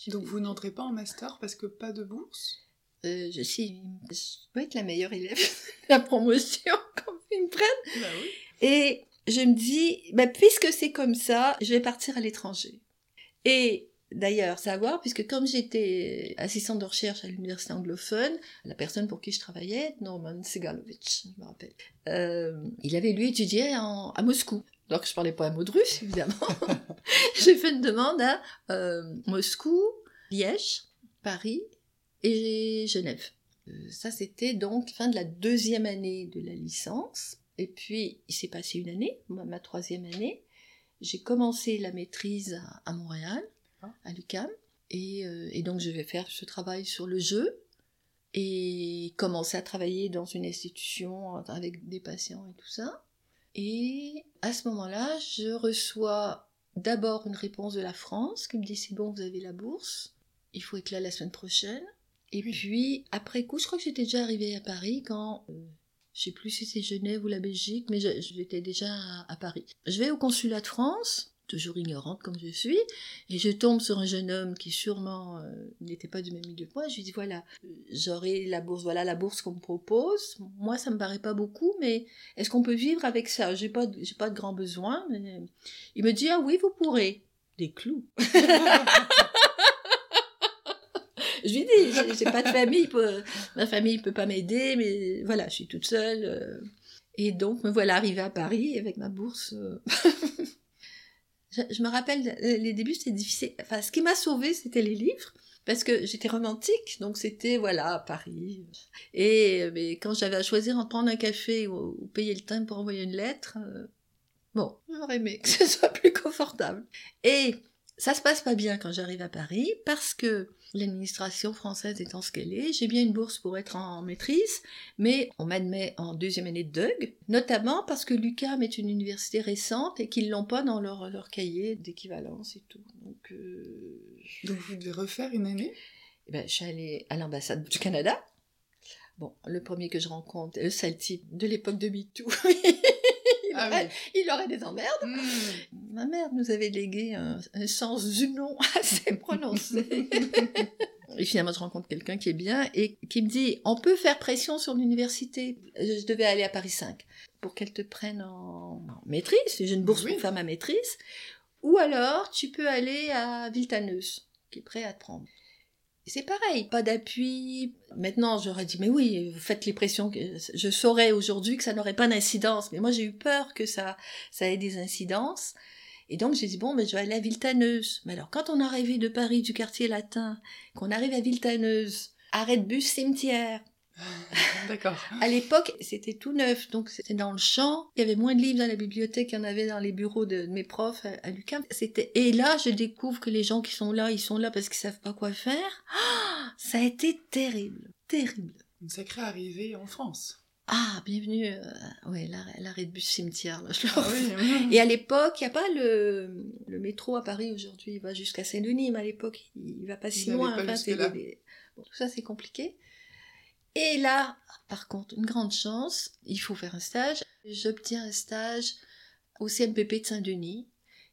Speaker 2: Donc vous n'entrez pas en master parce que pas de bourse?
Speaker 1: Euh, je suis, je dois être la meilleure élève de la promotion quand ils me prennent.
Speaker 2: Bah oui.
Speaker 1: Et je me dis, bah, puisque c'est comme ça, je vais partir à l'étranger. Et d'ailleurs, savoir, puisque comme j'étais assistante de recherche à l'université anglophone, la personne pour qui je travaillais, Norman Segalovic, je me rappelle, euh, il avait lui étudié en, à Moscou. Donc je parlais pas un mot de russe, évidemment. J'ai fait une demande à euh, Moscou, Liège, Paris et Genève. Euh, ça, c'était donc fin de la deuxième année de la licence. Et puis, il s'est passé une année, ma, troisième année. J'ai commencé la maîtrise à, Montréal, ah. à l'UCAM. Et, euh, et, donc, je vais faire ce travail sur le jeu et commencer à travailler dans une institution avec des patients et tout ça. Et à ce moment-là, je reçois d'abord une réponse de la France qui me dit c'est bon, vous avez la bourse, il faut être là la semaine prochaine. Et puis, après coup, je crois que j'étais déjà arrivée à Paris quand, euh, je sais plus si c'est Genève ou la Belgique, mais j'étais déjà à, Paris. Je vais au consulat de France, toujours ignorante comme je suis, et je tombe sur un jeune homme qui sûrement euh, n'était pas du même milieu que moi. Je lui dis voilà, j'aurai la bourse, voilà la bourse qu'on me propose. Moi, ça me paraît pas beaucoup, mais est-ce qu'on peut vivre avec ça? J'ai pas, j'ai pas de grands besoins. Mais... Il me dit ah oui, vous pourrez. Des clous. je lui dis, j'ai pas de famille, ma famille peut pas m'aider, mais voilà, je suis toute seule. Euh. Et donc, me voilà arrivée à Paris avec ma bourse. Euh. je, me rappelle, les débuts, c'était difficile. Enfin, ce qui m'a sauvée, c'était les livres. Parce que j'étais romantique, donc c'était, voilà, Paris. Et mais quand j'avais à choisir entre prendre un café ou, payer le temps pour envoyer une lettre, euh, bon, j'aurais aimé que ce soit plus confortable. Et ça se passe pas bien quand j'arrive à Paris parce que l'administration française étant ce qu'elle est, j'ai bien une bourse pour être en maîtrise, mais on m'admet en deuxième année de DUG, notamment parce que l'UCAM est une université récente et qu'ils l'ont pas dans leur, leur cahier d'équivalence et tout. Donc, euh,
Speaker 2: Donc vous devez refaire une année?
Speaker 1: Eh ben, Je suis allée à l'ambassade du Canada. Bon, le premier que je rencontre, le sale type de l'époque de MeToo. Ah il aurait des emmerdes. Hmm. Ma mère nous avait légué un, sens du nom assez prononcé. et finalement, je rencontre quelqu'un qui est bien et qui me dit on peut faire pression sur l'université. Je devais aller à Paris 5 pour qu'elle te prenne en, maîtrise. J'ai une bourse pour faire ma maîtrise. Ou alors, tu peux aller à Viltaneuse, qui est prêt à te prendre. C'est pareil, pas d'appui. Maintenant, j'aurais dit, mais oui, vous faites les pressions. Je saurais aujourd'hui que ça n'aurait pas d'incidence. Mais moi, j'ai eu peur que ça, ça ait des incidences. Et donc, j'ai dit, bon, mais je vais aller à Viltaneuse. Mais alors, quand on arrive de Paris, du quartier latin, qu'on arrive à Viltaneuse, arrêt de bus cimetière,
Speaker 2: D'accord.
Speaker 1: à l'époque, c'était tout neuf, donc c'était dans le champ. Il y avait moins de livres dans la bibliothèque qu'il y en avait dans les bureaux de, mes profs à, l'UQAM. C'était et là, je découvre que les gens qui sont là, ils sont là parce qu'ils savent pas quoi faire. Ah, ça a été terrible, terrible.
Speaker 2: Une sacrée arrivée en France.
Speaker 1: Ah, bienvenue. Euh, ouais, l'arrêt de bus cimetière. Là, je ah Et à l'époque, il n'y a pas le, le métro à Paris aujourd'hui. Il va jusqu'à Saint-Denis, mais à l'époque, il, va pas si loin. Enfin, bon, tout ça, c'est compliqué. Et là, par contre, une grande chance, il faut faire un stage. J'obtiens un stage au CMPP de Saint-Denis.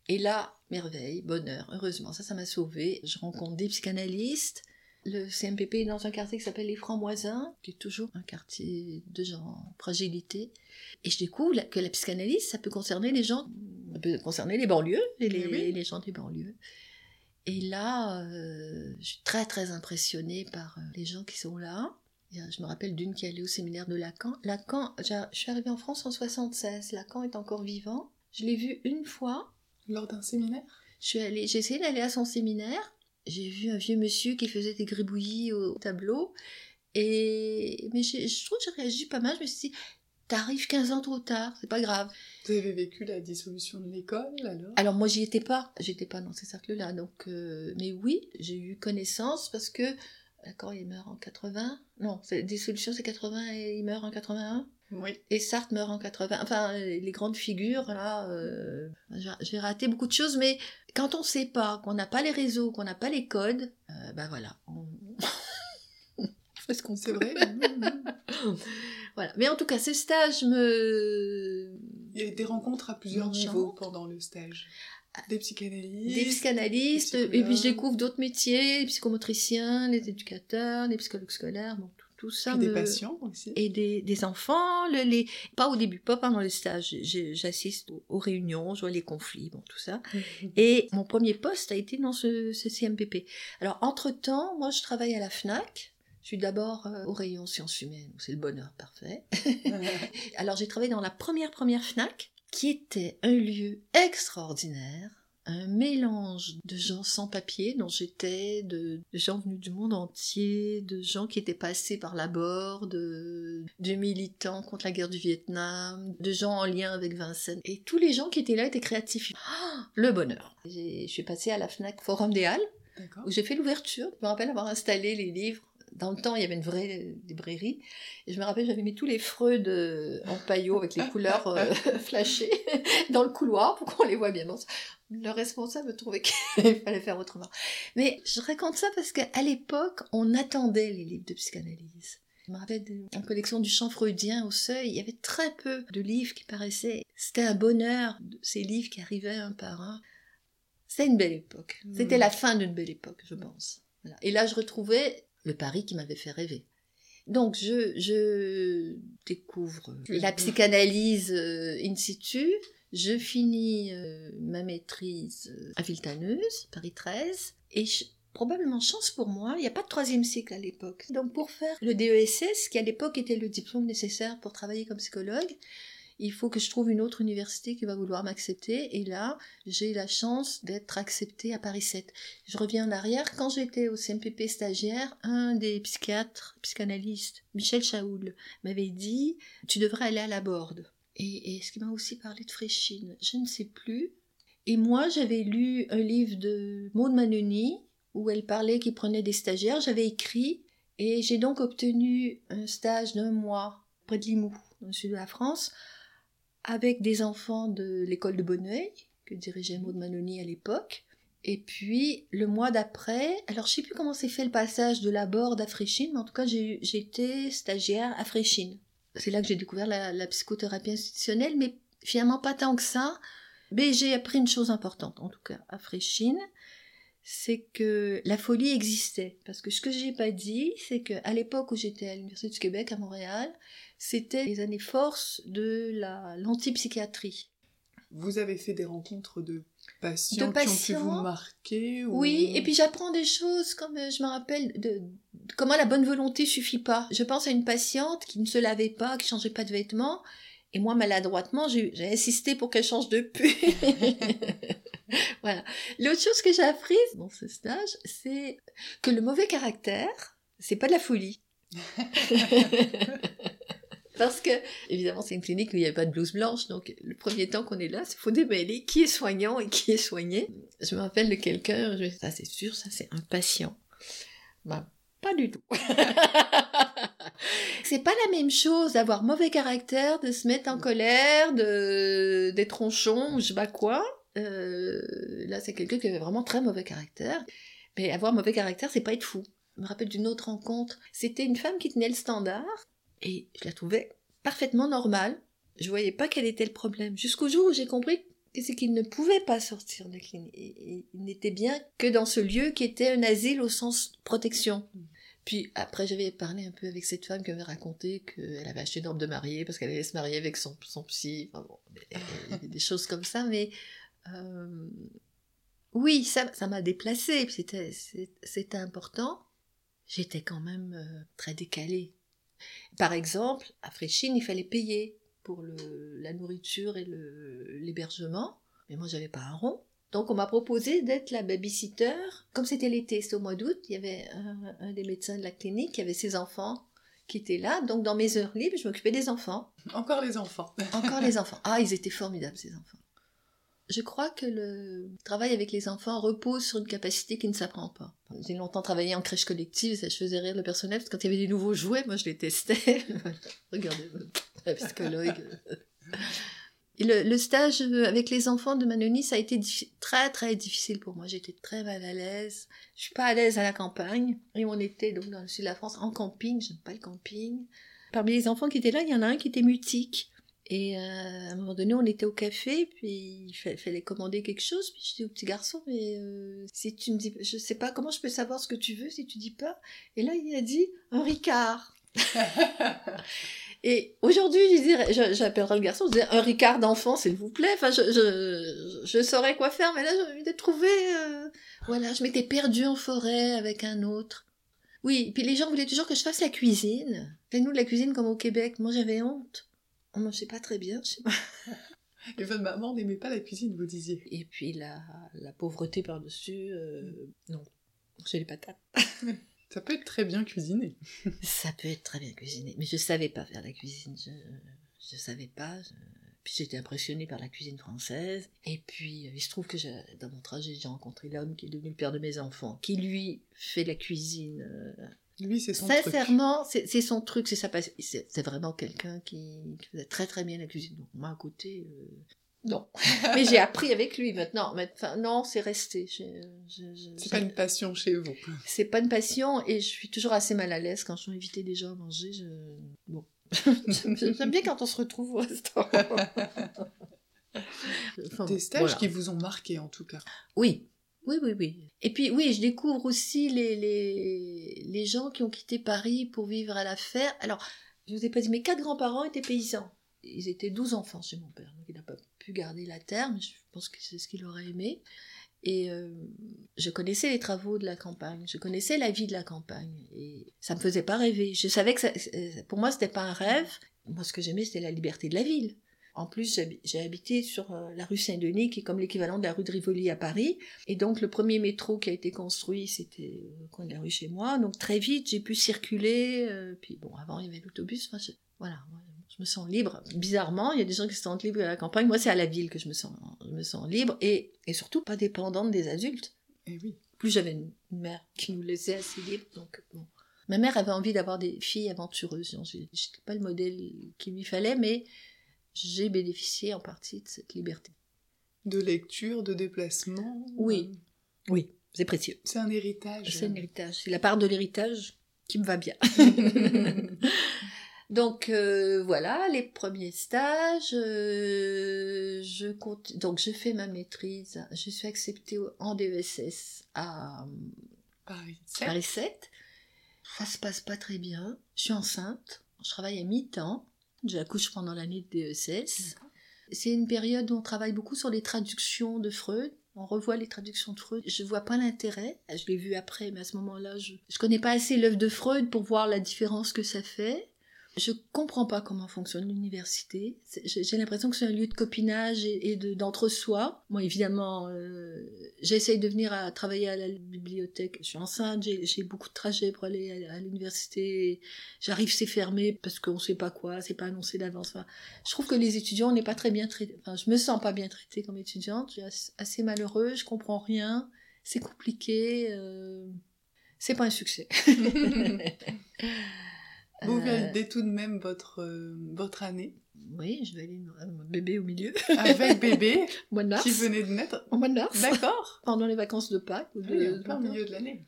Speaker 1: Et là, merveille, bonheur, heureusement, ça, ça m'a sauvé. Je rencontre des psychanalystes. Le CMPP est dans un quartier qui s'appelle les Francs-Moisins, qui est toujours un quartier de gens en fragilité. Et je découvre que la psychanalyse, ça peut concerner les gens, ça peut concerner les banlieues, les, les, gens des banlieues. Et là, euh, je suis très très impressionnée par euh, les gens qui sont là. Je me rappelle d'une qui allait au séminaire de Lacan. Lacan, je suis arrivée en France en 76. Lacan est encore vivant. Je l'ai vu une fois.
Speaker 2: Lors d'un séminaire?
Speaker 1: Je suis allée, j'ai essayé d'aller à son séminaire. J'ai vu un vieux monsieur qui faisait des gribouillis au tableau. Et, mais je trouve que j'ai réagi pas mal. Je me suis dit, t'arrives 15 ans trop tard, c'est pas grave.
Speaker 2: Vous avez vécu la dissolution de l'école alors?
Speaker 1: Alors moi j'y étais pas, j'étais pas dans ces cercles-là. Donc, euh, mais oui, j'ai eu connaissance parce que D'accord, il meurt en 80 Non, Dissolution, c'est 80 et il meurt en 81
Speaker 2: Oui.
Speaker 1: Et Sartre meurt en 80. Enfin, les grandes figures, là, euh, j'ai raté beaucoup de choses, mais quand on sait pas, qu'on n'a pas les réseaux, qu'on n'a pas les codes, euh, ben voilà. On...
Speaker 2: fait ce qu'on C'est vrai.
Speaker 1: voilà. Mais en tout cas, ce stage me.
Speaker 2: Il y a eu des rencontres à plusieurs niveaux pendant le stage. Des psychanalystes.
Speaker 1: Des psychanalystes. Et puis je découvre d'autres métiers, les psychomotriciens, les éducateurs, les psychologues scolaires, bon, tout ça
Speaker 2: Puis
Speaker 1: me...
Speaker 2: des patients aussi.
Speaker 1: et des, des enfants, le- les... pas au début, pas pendant les stages. J'ai- J'assiste aux, aux réunions, je vois les conflits, bon, tout ça. Et mon premier poste a été dans ce, ce CMPP. Alors, entre-temps, moi, je travaille à la FNAC. Je suis d'abord euh, au rayon sciences humaines, c'est le bonheur parfait. Alors, j'ai travaillé dans la première première FNAC, qui était un lieu extraordinaire, un mélange de gens sans papier, dont j'étais, de, de gens venus du monde entier, de gens qui étaient passés par la bord, de, de militants contre la guerre du Vietnam, de gens en lien avec Vincennes. Et tous les gens qui étaient là étaient créatifs. Ah, le bonheur. Je suis passée à la FNAC Forum des Halles, où j'ai fait l'ouverture. Je me rappelle avoir installé les livres. Dans le temps, il y avait une vraie librairie. Et je me rappelle, j'avais mis tous les Freud en paillot avec les couleurs euh, flashées dans le couloir pour qu'on les voit bien. Le responsable trouvait qu'il fallait faire autrement. Mais je raconte ça parce qu'à l'époque, on attendait les livres de psychanalyse. Je me rappelle d'une collection du chant freudien au seuil, il y avait très peu de livres qui paraissaient. C'était un bonheur, ces livres qui arrivaient un par un. C'était une belle époque. C'était
Speaker 2: Mm.
Speaker 1: la fin d'une belle époque, je pense. Voilà. Et là, je retrouvais le Paris qui m'avait fait rêver. Donc, je, je découvre la psychanalyse euh, in situ. Je finis euh, ma maîtrise euh, à Villetaneuse, Paris 13. Et je- probablement chance pour moi, il n'y a pas de troisième cycle à l'époque. Donc, pour faire le DESS, qui à l'époque était le diplôme nécessaire pour travailler comme psychologue, il faut que je trouve une autre université qui va vouloir m'accepter. Et là, j'ai la chance d'être acceptée à Paris 7. Je reviens en arrière. Quand j'étais au CMPP stagiaire, un des psychiatres, psychanalystes, Michel Chaoul, m'avait dit Tu devrais aller à la Borde. Et, et est-ce qu'il m'a aussi parlé de Fréchine Je ne sais plus. Et moi, j'avais lu un livre de Maud Manoni où elle parlait qu'il prenait des stagiaires. J'avais écrit et j'ai donc obtenu un stage d'un mois près de Limoux, dans le sud de la France, avec des enfants de l'école de Bonneuil, que dirigeait Maud Manoni à l'époque. Et puis, le mois d'après, alors je sais plus comment s'est fait le passage de la Borde à Fréchine, mais en tout cas, été stagiaire à Fréchine. C'est là que j'ai découvert la, la psychothérapie institutionnelle, mais finalement pas tant que ça. Mais j'ai appris une chose importante, en tout cas à Fréchine, c'est que la folie existait. Parce que ce que j'ai pas dit, c'est qu'à l'époque où j'étais à l'Université du Québec à Montréal, c'était les années forces de la l'antipsychiatrie.
Speaker 2: Vous avez fait des rencontres de patients,
Speaker 1: De
Speaker 2: qui ont pu vous marquer ou-
Speaker 1: Oui, et puis j'apprends des choses comme euh, je me rappelle de, comment la bonne volonté suffit pas. Je pense à une patiente qui ne se lavait pas, qui changeait pas de vêtements, et moi maladroitement j'ai j'ai insisté pour qu'elle change de pull. voilà. L'autre chose que j'ai apprise dans ce stage, c'est que le mauvais caractère, c'est pas de la folie. Parce que, évidemment, c'est une clinique où il n'y a pas de blouse blanche, donc le premier temps qu'on est là, il faut démêler qui est soignant et qui est soigné. Je me rappelle de quelqu'un, je ça c'est sûr, ça c'est un patient. Ben, pas du tout. c'est pas la même chose d'avoir mauvais caractère, de se mettre en colère, de d'être ronchon ou je sais pas quoi. Euh, là, c'est quelqu'un qui avait vraiment très mauvais caractère. Mais avoir mauvais caractère, c'est pas être fou. Je me rappelle d'une autre rencontre. C'était une femme qui tenait le standard et je la trouvais parfaitement normale. Je voyais pas quel était le problème. Jusqu'au jour où j'ai compris que c'est qu'il ne pouvait pas sortir de la clinique. Il n'était bien que dans ce lieu qui était un asile au sens protection. Puis après, j'avais parlé un peu avec cette femme qui m'avait raconté qu'elle avait acheté une robe de mariée parce qu'elle allait se marier avec son, psy. Des choses comme ça, mais euh, oui, ça ça m'a déplacée. c'était important. J'étais quand même euh, très décalée. Par exemple, à Fréchine, il fallait payer pour le, la nourriture et l'hébergement, mais moi j'avais pas un rond. Donc on m'a proposé d'être la babysitter. Comme c'était l'été, c'était au mois d'août, il y avait un, un des médecins de la clinique qui avait ses enfants qui étaient là. Donc dans mes heures libres, je m'occupais des enfants.
Speaker 2: Encore les enfants.
Speaker 1: Encore les enfants. Ah, ils étaient formidables ces enfants. Je crois que le travail avec les enfants repose sur une capacité qui ne s'apprend pas. J'ai longtemps travaillé en crèche collective, ça je faisais rire le personnel, parce que quand il y avait des nouveaux jouets, moi je les testais. Regardez, la psychologue. Le, stage avec les enfants de Manoni, ça a été très très difficile pour moi. J'étais très mal à l'aise. Je suis pas à l'aise à la campagne. Et on était donc dans le sud de la France en camping. J'aime pas le camping. Parmi les enfants qui étaient là, il y en a un qui était mutique. Et euh, à un moment donné, on était au café, puis il fa- fallait commander quelque chose. Puis je dis au petit garçon, mais euh, si tu me dis, je sais pas comment je peux savoir ce que tu veux si tu dis pas. Et là, il a dit un Ricard. Et aujourd'hui, je dirais, je- j'appellerai le garçon, je dirais un Ricard d'enfant, s'il vous plaît. Enfin, je, je, je saurais quoi faire, mais là, j'ai envie de trouver. euh, voilà, je m'étais perdue en forêt avec un autre. Oui, puis les gens voulaient toujours que je fasse la cuisine. Fais-nous de la cuisine comme au Québec. Moi, j'avais honte. On mangeait pas très bien. je sais pas.
Speaker 2: Et votre maman n'aimait pas la cuisine, vous disiez.
Speaker 1: Et puis la, la pauvreté par-dessus, euh, non. J'ai les patates.
Speaker 2: Ça peut être très bien cuisiné.
Speaker 1: Ça peut être très bien cuisiné, mais je savais pas faire la cuisine. Je, je savais pas. je- Puis j'étais impressionnée par la cuisine française. Et puis euh, il se trouve que dans mon trajet, j'ai rencontré l'homme qui est devenu le père de mes enfants, qui lui fait la cuisine.
Speaker 2: Lui, c'est son truc.
Speaker 1: Sincèrement, c'est c'est son truc, c'est sa passion. C'est vraiment quelqu'un qui, qui faisait très très bien la cuisine. Donc moi à côté, euh, non. mais j'ai appris avec lui maintenant. Mais, enfin, non, c'est resté.
Speaker 2: C'est pas une passion chez vous.
Speaker 1: c'est pas une passion et je suis toujours assez mal à l'aise quand je inviter des gens à manger. Je... Bon. J'aime bien quand on se retrouve au restaurant. Enfin,
Speaker 2: Des stages
Speaker 1: voilà.
Speaker 2: qui vous ont marqué, en tout cas.
Speaker 1: Oui. Oui, oui, oui. Et puis, oui, je découvre aussi les, les, les gens qui ont quitté Paris pour vivre à la ferme. Alors, je vous ai pas dit, mes quatre grands-parents étaient paysans. Ils étaient 12 enfants chez mon père, donc il n'a pas pu garder la terre, mais je pense que c'est ce qu'il aurait aimé. Et euh, je connaissais les travaux de la campagne, je connaissais la vie de la campagne, et ça me faisait pas rêver. Je savais que pour moi, c'était pas un rêve. Moi, ce que j'aimais, c'était la liberté de la ville. En plus, j'ai habité sur euh, la rue Saint-Denis, qui est comme l'équivalent de la rue de Rivoli à Paris. Et donc, le premier métro qui a été construit, c'était au coin de la rue chez moi. Donc, très vite, j'ai pu circuler. euh, puis, bon, avant, il y avait l'autobus. Enfin, je- voilà, je me sens libre. Bizarrement, il y a des gens qui se sentent libres à la campagne. Moi, c'est à la ville que je me sens, je me sens libre. Et, et surtout, pas dépendante des adultes.
Speaker 2: Et oui.
Speaker 1: Plus j'avais une une mère qui nous laissait assez libre. Donc, bon. Ma mère avait envie d'avoir des filles aventureuses. Je n'étais pas le modèle qu'il lui fallait, mais j'ai bénéficié en partie de cette liberté.
Speaker 2: De lecture, de déplacement.
Speaker 1: Oui.
Speaker 2: euh,
Speaker 1: Oui, c'est précieux.
Speaker 2: C'est un héritage.
Speaker 1: C'est un héritage. C'est la part de l'héritage qui me va bien. Donc euh, voilà, les premiers stages. euh, je compte, donc je fais ma maîtrise. Je suis acceptée en DESS à
Speaker 2: Paris. sept.
Speaker 1: Paris 7. Ça se passe pas très bien. Je suis enceinte. Je travaille à mi-temps. J'accouche pendant l'année de DESS. C'est une période où on travaille beaucoup sur les traductions de Freud. On revoit les traductions de Freud. Je vois pas l'intérêt. Je l'ai vu après, mais à ce moment-là, je, je connais pas assez l'œuvre de Freud pour voir la différence que ça fait. Je comprends pas comment fonctionne l'université. J'ai l'impression que c'est un lieu de copinage et, et de- d'entre-soi. Moi, évidemment, euh, j'essaye de venir à travailler à la bibliothèque. Je suis enceinte, j'ai j'ai beaucoup de trajets pour aller à, à l'université. J'arrive, c'est fermé parce qu'on sait pas quoi, c'est pas annoncé d'avance. Enfin, je trouve que les étudiants, on n'est pas très bien traités. Enfin, je me sens pas bien traitée comme étudiante. Je suis assez- assez malheureuse, je comprends rien. C'est compliqué. euh, C'est pas un succès.
Speaker 2: Vous
Speaker 1: Euh,
Speaker 2: validez tout de même votre, euh, votre année
Speaker 1: Oui, je vais aller euh, mon bébé au milieu.
Speaker 2: avec bébé
Speaker 1: Au mois de mars.
Speaker 2: qui venait de naître.
Speaker 1: Au mois de mars.
Speaker 2: D'accord.
Speaker 1: Pendant les vacances de Pâques. Ou de,
Speaker 2: Oui,
Speaker 1: de printemps.
Speaker 2: milieu de l'année.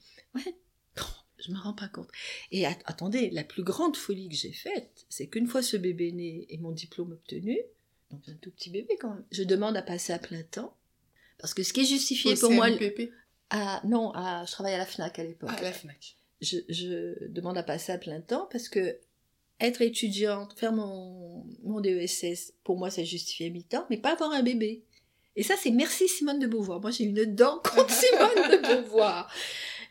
Speaker 1: Je me rends pas compte. Et at- attendez, la plus grande folie que j'ai faite, c'est qu'une fois ce bébé né et mon diplôme obtenu, donc un tout petit bébé quand même, je demande à passer à plein temps. Parce que ce qui est justifié
Speaker 2: Au
Speaker 1: pour moi.
Speaker 2: CNPP.
Speaker 1: à- non, à, je travaille à la FNAC à l'époque.
Speaker 2: à la FNAC.
Speaker 1: Je, je demande à passer à plein temps parce que être étudiante, faire mon, mon DESS, pour moi, justifié à mi-temps, mais pas avoir un bébé. Et ça, c'est merci Simone de Beauvoir. Moi, j'ai une dent contre Simone de Beauvoir.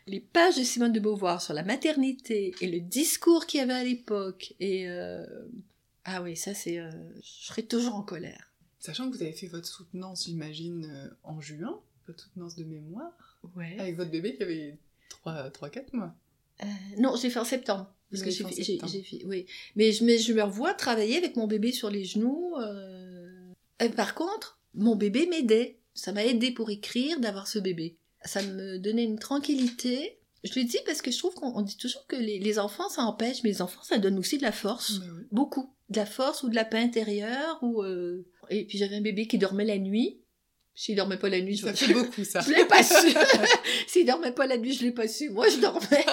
Speaker 1: Les pages de Simone de Beauvoir sur la maternité et le discours qu'il y avait à l'époque. Et euh, ah oui, ça, c'est. euh, je serais toujours en colère.
Speaker 2: Sachant que vous avez fait votre soutenance, j'imagine, euh, en juin, votre soutenance de mémoire,
Speaker 1: Ouais.
Speaker 2: avec votre bébé qui avait 3-4 mois.
Speaker 1: Euh, non, j'ai fait en septembre. Parce
Speaker 2: Vous
Speaker 1: que j'ai
Speaker 2: fait
Speaker 1: j'ai oui. Mais je, mais je me revois travailler avec mon bébé sur les genoux. euh. Et par contre, mon bébé m'aidait. Ça m'a aidé pour écrire d'avoir ce bébé. Ça me donnait une tranquillité. Je le dis parce que je trouve qu'on on dit toujours que les, les enfants, ça empêche, mais les enfants, ça donne aussi de la force.
Speaker 2: Bah oui.
Speaker 1: Beaucoup. De la force ou de la paix intérieure. Ou, euh, Et puis j'avais un bébé qui dormait la nuit. S'il dormait pas la nuit, je
Speaker 2: Ça fait beaucoup, ça.
Speaker 1: je l'ai pas su. S'il dormait pas la nuit, je l'ai pas su. Moi, je dormais.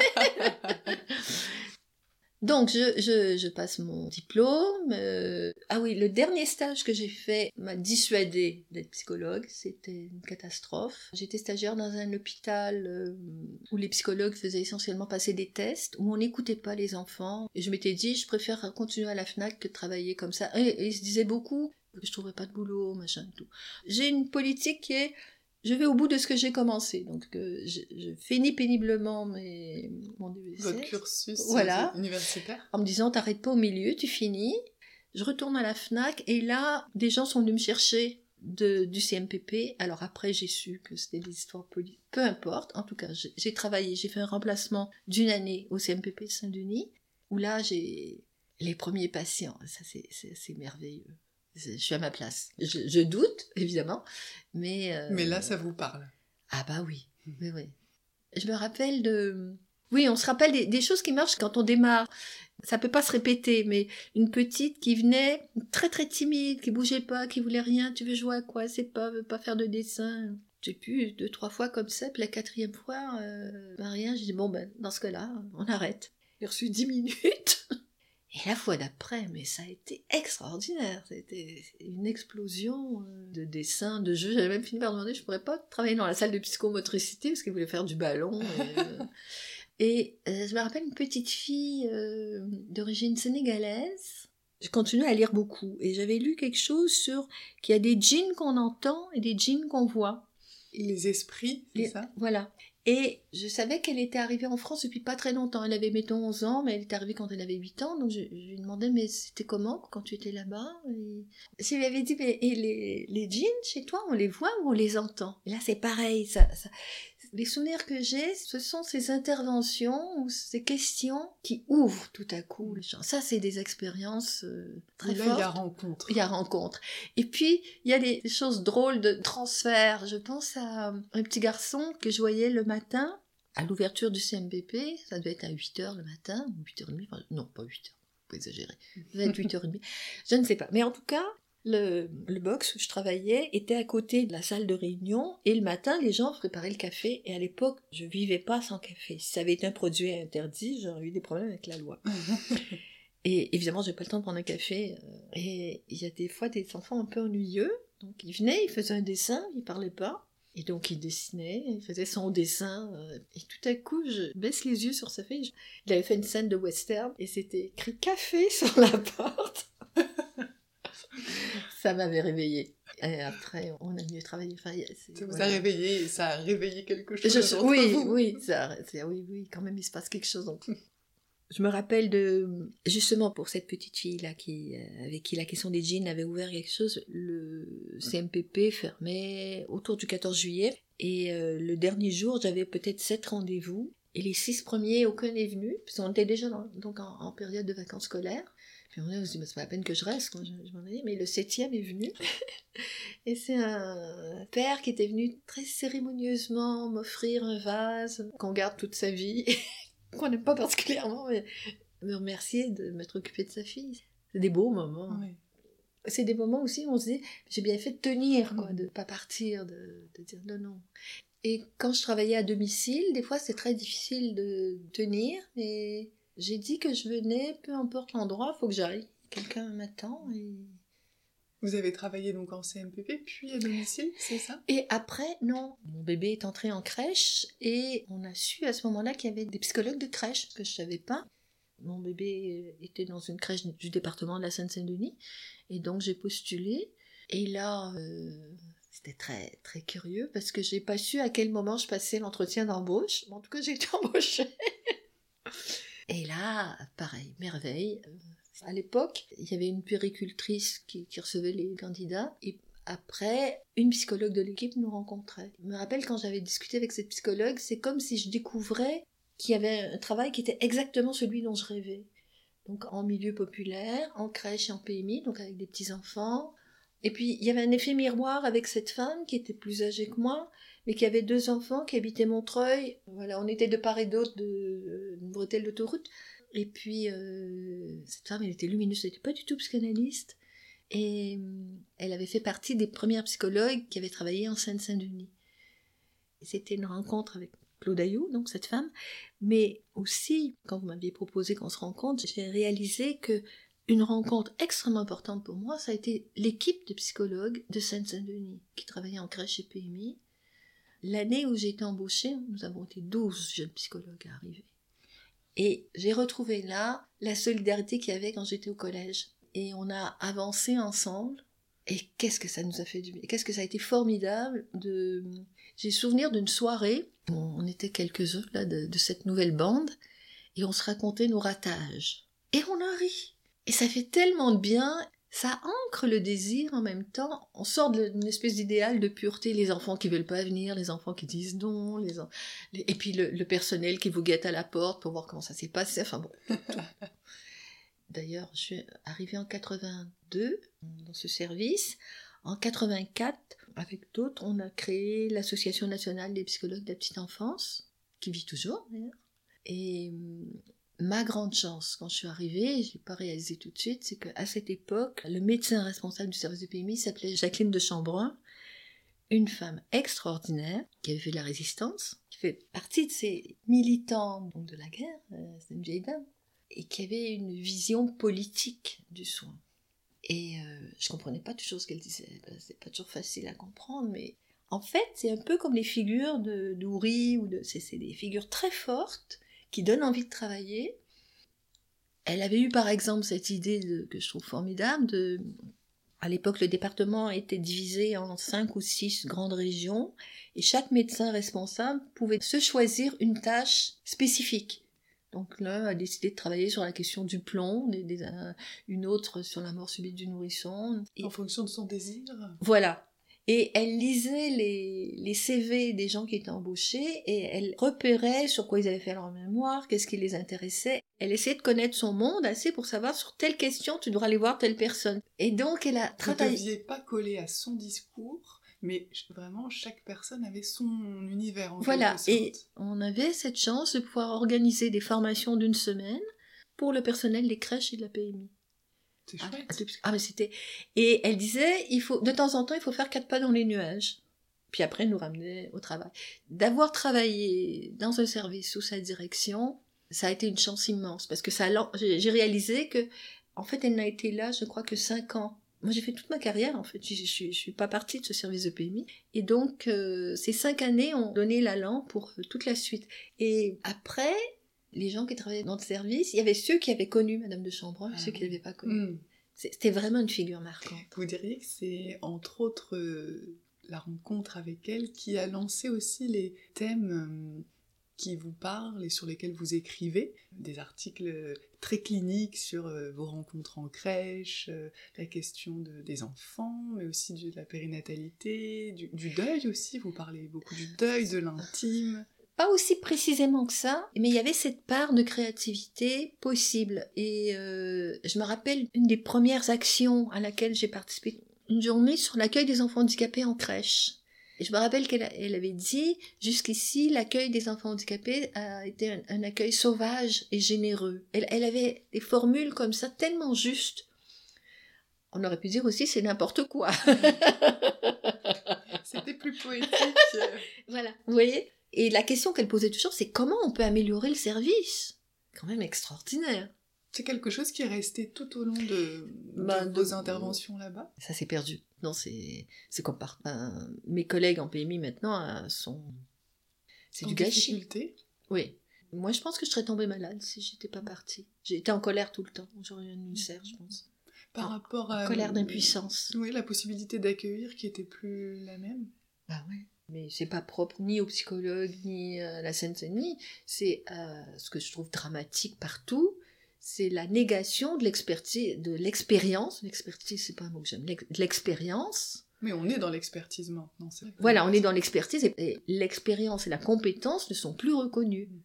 Speaker 1: Donc, je, je, je, passe mon diplôme. Euh, ah oui, le dernier stage que j'ai fait m'a dissuadé d'être psychologue. C'était une catastrophe. J'étais stagiaire dans un hôpital euh, où les psychologues faisaient essentiellement passer des tests, où on n'écoutait pas les enfants. Et je m'étais dit, je préfère continuer à la FNAC que de travailler comme ça. Et, et ils se disaient beaucoup que je trouverais pas de boulot, machin et tout. J'ai une politique qui est je vais au bout de ce que j'ai commencé. Donc, euh, je, je, finis péniblement mes, mon DVC.
Speaker 2: Votre cursus
Speaker 1: voilà.
Speaker 2: universitaire.
Speaker 1: En me disant, t'arrêtes pas au milieu, tu finis. Je retourne à la FNAC et là, des gens sont venus me chercher de, du CMPP. Alors après, j'ai su que c'était des histoires politiques. Peu importe. En tout cas, j'ai travaillé, j'ai fait un remplacement d'une année au CMPP de Saint-Denis, où là, j'ai les premiers patients. Ça, c'est merveilleux je suis à ma place. Je, je doute, évidemment, mais... Euh...
Speaker 2: Mais là, ça vous parle.
Speaker 1: Ah bah oui, oui, oui. Je me rappelle de... Oui, on se rappelle des, des, choses qui marchent quand on démarre. Ça peut pas se répéter, mais une petite qui venait très très timide, qui bougeait pas, qui voulait rien, tu veux jouer à quoi, c'est pas, veut pas faire de dessin. J'ai pu deux, trois fois comme ça, puis la quatrième fois, euh, bah rien, j'ai dit bon ben, dans ce cas-là, on arrête. J'ai reçu dix minutes. Et la fois d'après, mais ça a été extraordinaire. C'était une explosion euh, de dessins, de jeux. J'avais même fini par demander, je pourrais pas travailler dans la salle de psychomotricité parce qu'ils voulaient faire du ballon. Et, euh, je me rappelle une petite fille euh, d'origine sénégalaise. Je continuais à lire beaucoup et j'avais lu quelque chose sur qu'il y a des djinns qu'on entend et des djinns qu'on voit.
Speaker 2: Les esprits, c'est ça?
Speaker 1: Voilà. Et je savais qu'elle était arrivée en France depuis pas très longtemps. Elle avait, mettons, 11 ans, mais elle est arrivée quand elle avait 8 ans. Donc je, lui demandais, mais c'était comment quand tu étais là-bas? Et... Je lui avais dit, mais les, les jeans chez toi, on les voit ou on les entend? Et Là, c'est pareil. Ça, les souvenirs que j'ai, ce sont ces interventions ou ces questions qui ouvrent tout à coup les gens. Ça, c'est des expériences euh, très
Speaker 2: là,
Speaker 1: fortes.
Speaker 2: Il y a rencontre.
Speaker 1: Il y a rencontre. Et puis, il y a des choses drôles de transfert. Je pense à un petit garçon que je voyais le matin à l'ouverture du CMBP. Ça devait être à 8 h le matin, ou 8h30. Enfin, non, pas 8 h faut exagérer. Ça devait être 8h30. je ne sais pas. Mais en tout cas, le, le, box où je travaillais était à côté de la salle de réunion et le matin les gens préparaient le café et à l'époque je vivais pas sans café. Si ça avait été un produit interdit, j'aurais eu des problèmes avec la loi. et évidemment j'ai pas le temps de prendre un café et il y a des fois des enfants un peu ennuyeux donc ils venaient, ils faisaient un dessin, ils parlaient pas. Et donc il dessinait, il faisait son dessin, euh, et tout à coup je baisse les yeux sur sa fille. Il avait fait une scène de western, et c'était écrit café sur la porte ça m'avait réveillé. Et après, on a mieux travaillé. Enfin,
Speaker 2: ça vous a réveillé, ça a réveillé quelque chose.
Speaker 1: Je, oui, vous. oui, ça, oui, oui, quand même, il se passe quelque chose. Donc. Je me rappelle de, justement pour cette petite fille-là, qui, euh, avec qui la question des jeans avait ouvert quelque chose, le CMPP fermait autour du 14 juillet. Et euh, le dernier jour, j'avais peut-être sept rendez-vous. Et les six premiers, aucun n'est venu, puisqu'on était déjà dans, donc en, en, période de vacances scolaires. Puis on se dit, c'est pas la peine que je reste. Je, je m'en ai dit, mais le septième est venu. et c'est un père qui était venu très cérémonieusement m'offrir un vase qu'on garde toute sa vie, qu'on n'aime pas particulièrement, mais me remercier de m'être occupé de sa fille. C'est des beaux moments.
Speaker 2: Oui.
Speaker 1: C'est des moments aussi où on se dit, j'ai bien fait de tenir, quoi, de pas partir, de, de dire non, non. Et quand je travaillais à domicile, des fois c'est très difficile de tenir, mais j'ai dit que je venais, peu importe l'endroit, faut que j'aille. Quelqu'un m'attend et...
Speaker 2: Vous avez travaillé donc en CMPP, puis à domicile, c'est ça?
Speaker 1: Et après, non. Mon bébé est entré en crèche et on a su à ce moment-là qu'il y avait des psychologues de crèche, ce que je savais pas. Mon bébé était dans une crèche du département de la Seine-Saint-Denis et donc j'ai postulé. Et là, euh, c'était très très curieux parce que j'ai pas su à quel moment je passais l'entretien d'embauche. En tout cas, j'ai été embauchée. Et là, pareil, merveille. À l'époque, il y avait une puéricultrice qui, qui, recevait les candidats et après, une psychologue de l'équipe nous rencontrait. Je me rappelle quand j'avais discuté avec cette psychologue, c'est comme si je découvrais qu'il y avait un travail qui était exactement celui dont je rêvais. Donc en milieu populaire, en crèche et en PMI, donc avec des petits-enfants. Et puis il y avait un effet miroir avec cette femme qui était plus âgée que moi, mais qui avait deux enfants qui habitaient Montreuil. Voilà, on était de part et d'autre d'une bretelle d'autoroute. Et puis, euh, cette femme, elle était lumineuse, elle n'était pas du tout psychanalyste. Et euh, elle avait fait partie des premières psychologues qui avaient travaillé en Seine-Saint-Denis. C'était une rencontre avec Claude Ayou, donc cette femme. Mais aussi, quand vous m'aviez proposé qu'on se rencontre, j'ai réalisé que une rencontre extrêmement importante pour moi, ça a été l'équipe de psychologues de Seine-Saint-Denis qui travaillait en crèche et PMI. L'année où j'ai été embauchée, nous avons été 12 jeunes psychologues à arriver. Et j'ai retrouvé là la solidarité qu'il y avait quand j'étais au collège. Et on a avancé ensemble. Et qu'est-ce que ça nous a fait du bien? Qu'est-ce que ça a été formidable de... J'ai souvenir d'une soirée, on était quelques-uns de, de cette nouvelle bande, et on se racontait nos ratages. Et on a ri. Et ça fait tellement de bien, ça ancre le désir en même temps. On sort d'une espèce d'idéal de pureté, les enfants qui veulent pas venir, les enfants qui disent non, les, et puis le, personnel qui vous guette à la porte pour voir comment ça s'est passé. Enfin bon. D'ailleurs, je suis arrivée en 82 dans ce service. En 84, avec d'autres, on a créé l'Association nationale des psychologues de la petite enfance, qui vit toujours d'ailleurs. Et ma grande chance quand je suis arrivée, je l'ai pas réalisé tout de suite, c'est qu'à cette époque, le médecin responsable du service de PMI s'appelait Jacqueline de Chambrun, une femme extraordinaire qui avait fait de la résistance, qui fait partie de ces militants de la guerre, euh, c'est une vieille dame, et qui avait une vision politique du soin. Et euh, je comprenais pas toujours ce qu'elle disait, c'est pas toujours facile à comprendre, mais en fait, c'est un peu comme les figures de d'Ouri ou de, c'est des figures très fortes qui donne envie de travailler. Elle avait eu par exemple cette idée que je trouve formidable de à l'époque, le département était divisé en cinq ou six grandes régions et chaque médecin responsable pouvait se choisir une tâche spécifique. Donc l'un a décidé de travailler sur la question du plomb, une autre sur la mort subite du nourrisson.
Speaker 2: en fonction de son désir
Speaker 1: Voilà. Et elle lisait les, les, CV des gens qui étaient embauchés et elle repérait sur quoi ils avaient fait leur mémoire, qu'est-ce qui les intéressait. Elle essayait de connaître son monde assez pour savoir sur telle question tu devras aller voir telle personne. Et donc elle a travaillé.
Speaker 2: Vous ne deviez pas coller à son discours, mais vraiment chaque personne avait son univers. En
Speaker 1: voilà, et on avait cette chance de pouvoir organiser des formations d'une semaine pour le personnel des crèches et de la PMI.
Speaker 2: Ah,
Speaker 1: ah, mais c'était. Et elle disait, il faut, de temps en temps, il faut faire quatre pas dans les nuages. Puis après, nous ramener au travail. D'avoir travaillé dans un service sous sa direction, ça a été une chance immense parce que ça, j'ai réalisé que, en fait, elle n'a été là, je crois que cinq ans. Moi, j'ai fait toute ma carrière, en fait. Je, je, suis pas partie de ce service de PMI. Et donc, euh, ces cinq années ont donné l'allant pour euh, toute la suite. Et après, les gens qui travaillaient dans le service, il y avait ceux qui avaient connu Madame de Chambrun et ceux qui ne l'avaient pas connue. Hmm. C'était vraiment une figure marquante.
Speaker 2: Vous diriez que c'est entre autres euh, la rencontre avec elle qui a lancé aussi les thèmes euh, qui vous parlent et sur lesquels vous écrivez, des articles très cliniques sur euh, vos rencontres en crèche, la question des enfants, mais aussi de la périnatalité, du deuil aussi, vous parlez beaucoup du deuil, de l'intime
Speaker 1: pas aussi précisément que ça, mais il y avait cette part de créativité possible. Et euh, je me rappelle une des premières actions à laquelle j'ai participé, une journée sur l'accueil des enfants handicapés en crèche. Et je me rappelle qu'elle avait dit, jusqu'ici, l'accueil des enfants handicapés a été un, accueil sauvage et généreux. Elle, elle, avait des formules comme ça tellement justes. On aurait pu dire aussi c'est n'importe quoi.
Speaker 2: C'était plus poétique.
Speaker 1: voilà, vous voyez? Et la question qu'elle posait toujours, c'est comment on peut améliorer le service? Quand même extraordinaire.
Speaker 2: C'est quelque chose qui est resté tout au long de, bah, vos interventions là-bas?
Speaker 1: Ça s'est perdu. Non, c'est comme par... mes collègues en PMI maintenant euh, sont...
Speaker 2: C'est du gâchis.
Speaker 1: Oui. Moi, je pense que je serais tombée malade si j'étais pas partie. J'ai été en colère tout le temps. J'aurais eu une ulcère, je pense.
Speaker 2: Par rapport à...
Speaker 1: Colère d'impuissance.
Speaker 2: Oui, la possibilité d'accueillir qui était plus la même.
Speaker 1: Bah oui mais c'est pas propre ni aux psychologues ni à la Seine-Saint-Denis. C'est euh, ce que je trouve dramatique partout, c'est la négation de l'expertise, de l'expérience. L'expertise, c'est pas un mot que j'aime. L'expérience.
Speaker 2: Mais on est dans l'expertise maintenant.
Speaker 1: Voilà, on est dans l'expertise et, l'expérience et la compétence ne sont plus reconnues. Mm.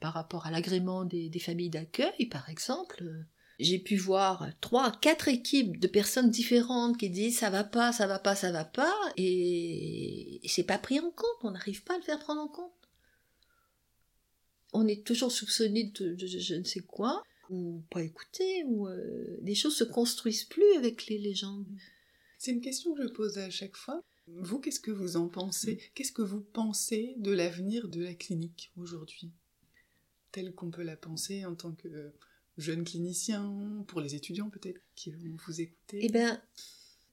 Speaker 1: Par rapport à l'agrément des, des familles d'accueil, par exemple, j'ai pu voir trois, quatre équipes de personnes différentes qui disent ça va pas, ça va pas, ça va pas, et c'est pas pris en compte, on n'arrive pas à le faire prendre en compte. On est toujours soupçonné de, je ne sais quoi, ou pas écouté, ou euh, les choses se construisent plus avec les légendes.
Speaker 2: C'est une question que je pose à chaque fois. Vous, qu'est-ce que vous en pensez? Qu'est-ce que vous pensez de l'avenir de la clinique aujourd'hui? Telle qu'on peut la penser en tant que jeune clinicien, pour les étudiants peut-être qui vont vous écouter
Speaker 1: Eh bien,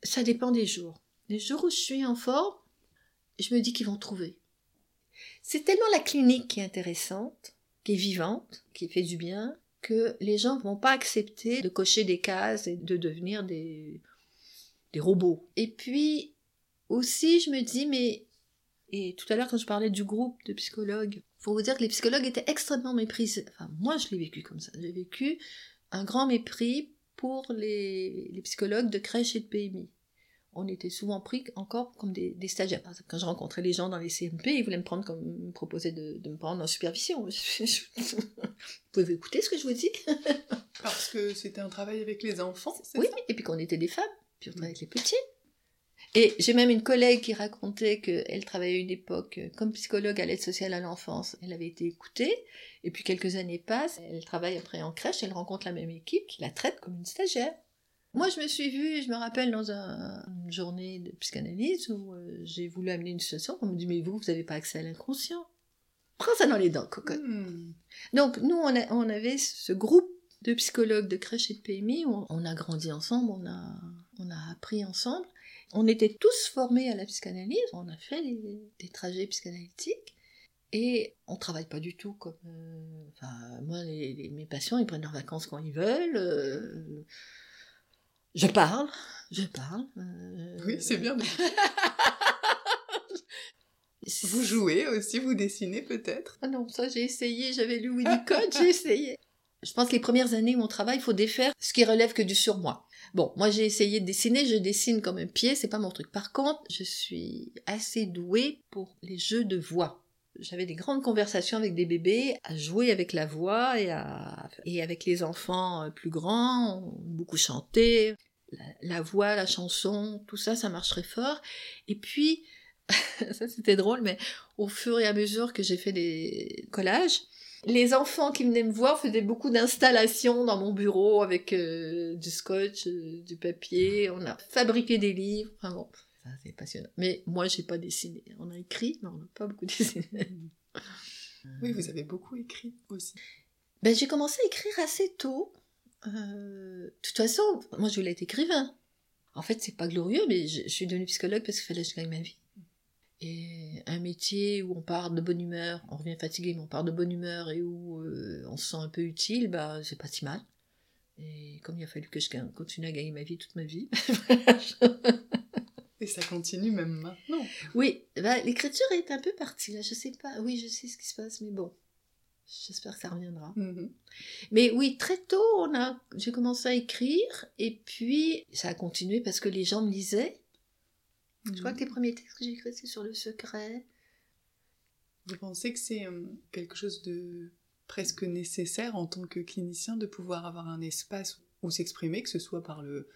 Speaker 1: ça dépend des jours. Les jours où je suis en forme, je me dis qu'ils vont trouver. C'est tellement la clinique qui est intéressante, qui est vivante, qui fait du bien, que les gens ne vont pas accepter de cocher des cases et de devenir des, des robots. Et puis, aussi, je me dis, mais. Et tout à l'heure, quand je parlais du groupe de psychologues, faut vous dire que les psychologues étaient extrêmement méprisés. Enfin, moi, je l'ai vécu comme ça. J'ai vécu un grand mépris pour les, les psychologues de crèche et de PMI on était souvent pris encore comme des, stagiaires. quand je rencontrais les gens dans les CMP, ils voulaient me prendre comme me proposer de, me prendre en supervision. vous pouvez écouter ce que je vous dis
Speaker 2: Parce que c'était un travail avec les enfants,
Speaker 1: Oui, et puis qu'on était des femmes, puis on travaillait avec les petits. Et j'ai même une collègue qui racontait qu'elle travaillait à une époque comme psychologue à l'aide sociale à l'enfance. Elle avait été écoutée, et puis quelques années passent, elle travaille après en crèche, elle rencontre la même équipe qui la traite comme une stagiaire. Moi, je me suis vue, je me rappelle, dans une journée de psychanalyse où euh, j'ai voulu amener une situation. On me dit, mais vous, vous n'avez pas accès à l'inconscient. Prends ça dans les dents, cocotte. Hmm. Donc, nous, on, on, avait ce groupe de psychologues de crèche et de PMI où on a grandi ensemble, on a, on a appris ensemble. On était tous formés à la psychanalyse, on a fait des trajets psychanalytiques. Et on travaille pas du tout comme. Euh, enfin, moi, mes patients, ils prennent leurs vacances quand ils veulent. Euh, je parle, je parle.
Speaker 2: Euh, oui, c'est bien. vous jouez aussi, vous dessinez peut-être
Speaker 1: Ah non, ça j'ai essayé, j'avais lu Winnicott, j'ai essayé. Je pense que les premières années où on travaille, il faut défaire ce qui relève que du surmoi. Bon, moi j'ai essayé de dessiner, je dessine comme un pied, c'est pas mon truc. Par contre, je suis assez douée pour les jeux de voix j'avais des grandes conversations avec des bébés, à jouer avec la voix et, à, et avec les enfants euh, plus grands, beaucoup chanté. La, la, voix, la chanson, tout ça, ça marcherait fort. Et puis, ça c'était drôle, mais au fur et à mesure que j'ai fait des collages, les enfants qui venaient me voir faisaient beaucoup d'installations dans mon bureau avec euh, du scotch, euh, du papier. On a fabriqué des livres. Enfin bon, c'est passionnant. Mais moi, j'ai pas dessiné. On a écrit, mais on n'a pas beaucoup dessiné.
Speaker 2: oui, vous avez beaucoup écrit aussi.
Speaker 1: Ben, j'ai commencé à écrire assez tôt. Euh, de toute façon, moi, je voulais être écrivain. En fait, c'est pas glorieux, mais je, suis devenue psychologue parce qu'il fallait que je gagne ma vie. Et un métier où on part de bonne humeur, on revient fatigué, mais on part de bonne humeur et où euh, on se sent un peu utile, bah, c'est pas si mal. Et comme il a fallu que je continue à gagner ma vie toute ma vie,
Speaker 2: Et ça continue même maintenant.
Speaker 1: Oui, bah, l'écriture est un peu partie là, je sais pas. Oui, je sais ce qui se passe, mais bon, j'espère que ça reviendra. Mhm. Mais oui, très tôt, on a, j'ai commencé à écrire et puis ça a continué parce que les gens me lisaient. Je crois mhm. que les premiers textes que j'ai écrits, c'est sur le secret.
Speaker 2: Vous pensez que c'est euh, quelque chose de presque nécessaire en tant que clinicien de pouvoir avoir un espace où s'exprimer, que ce soit par le,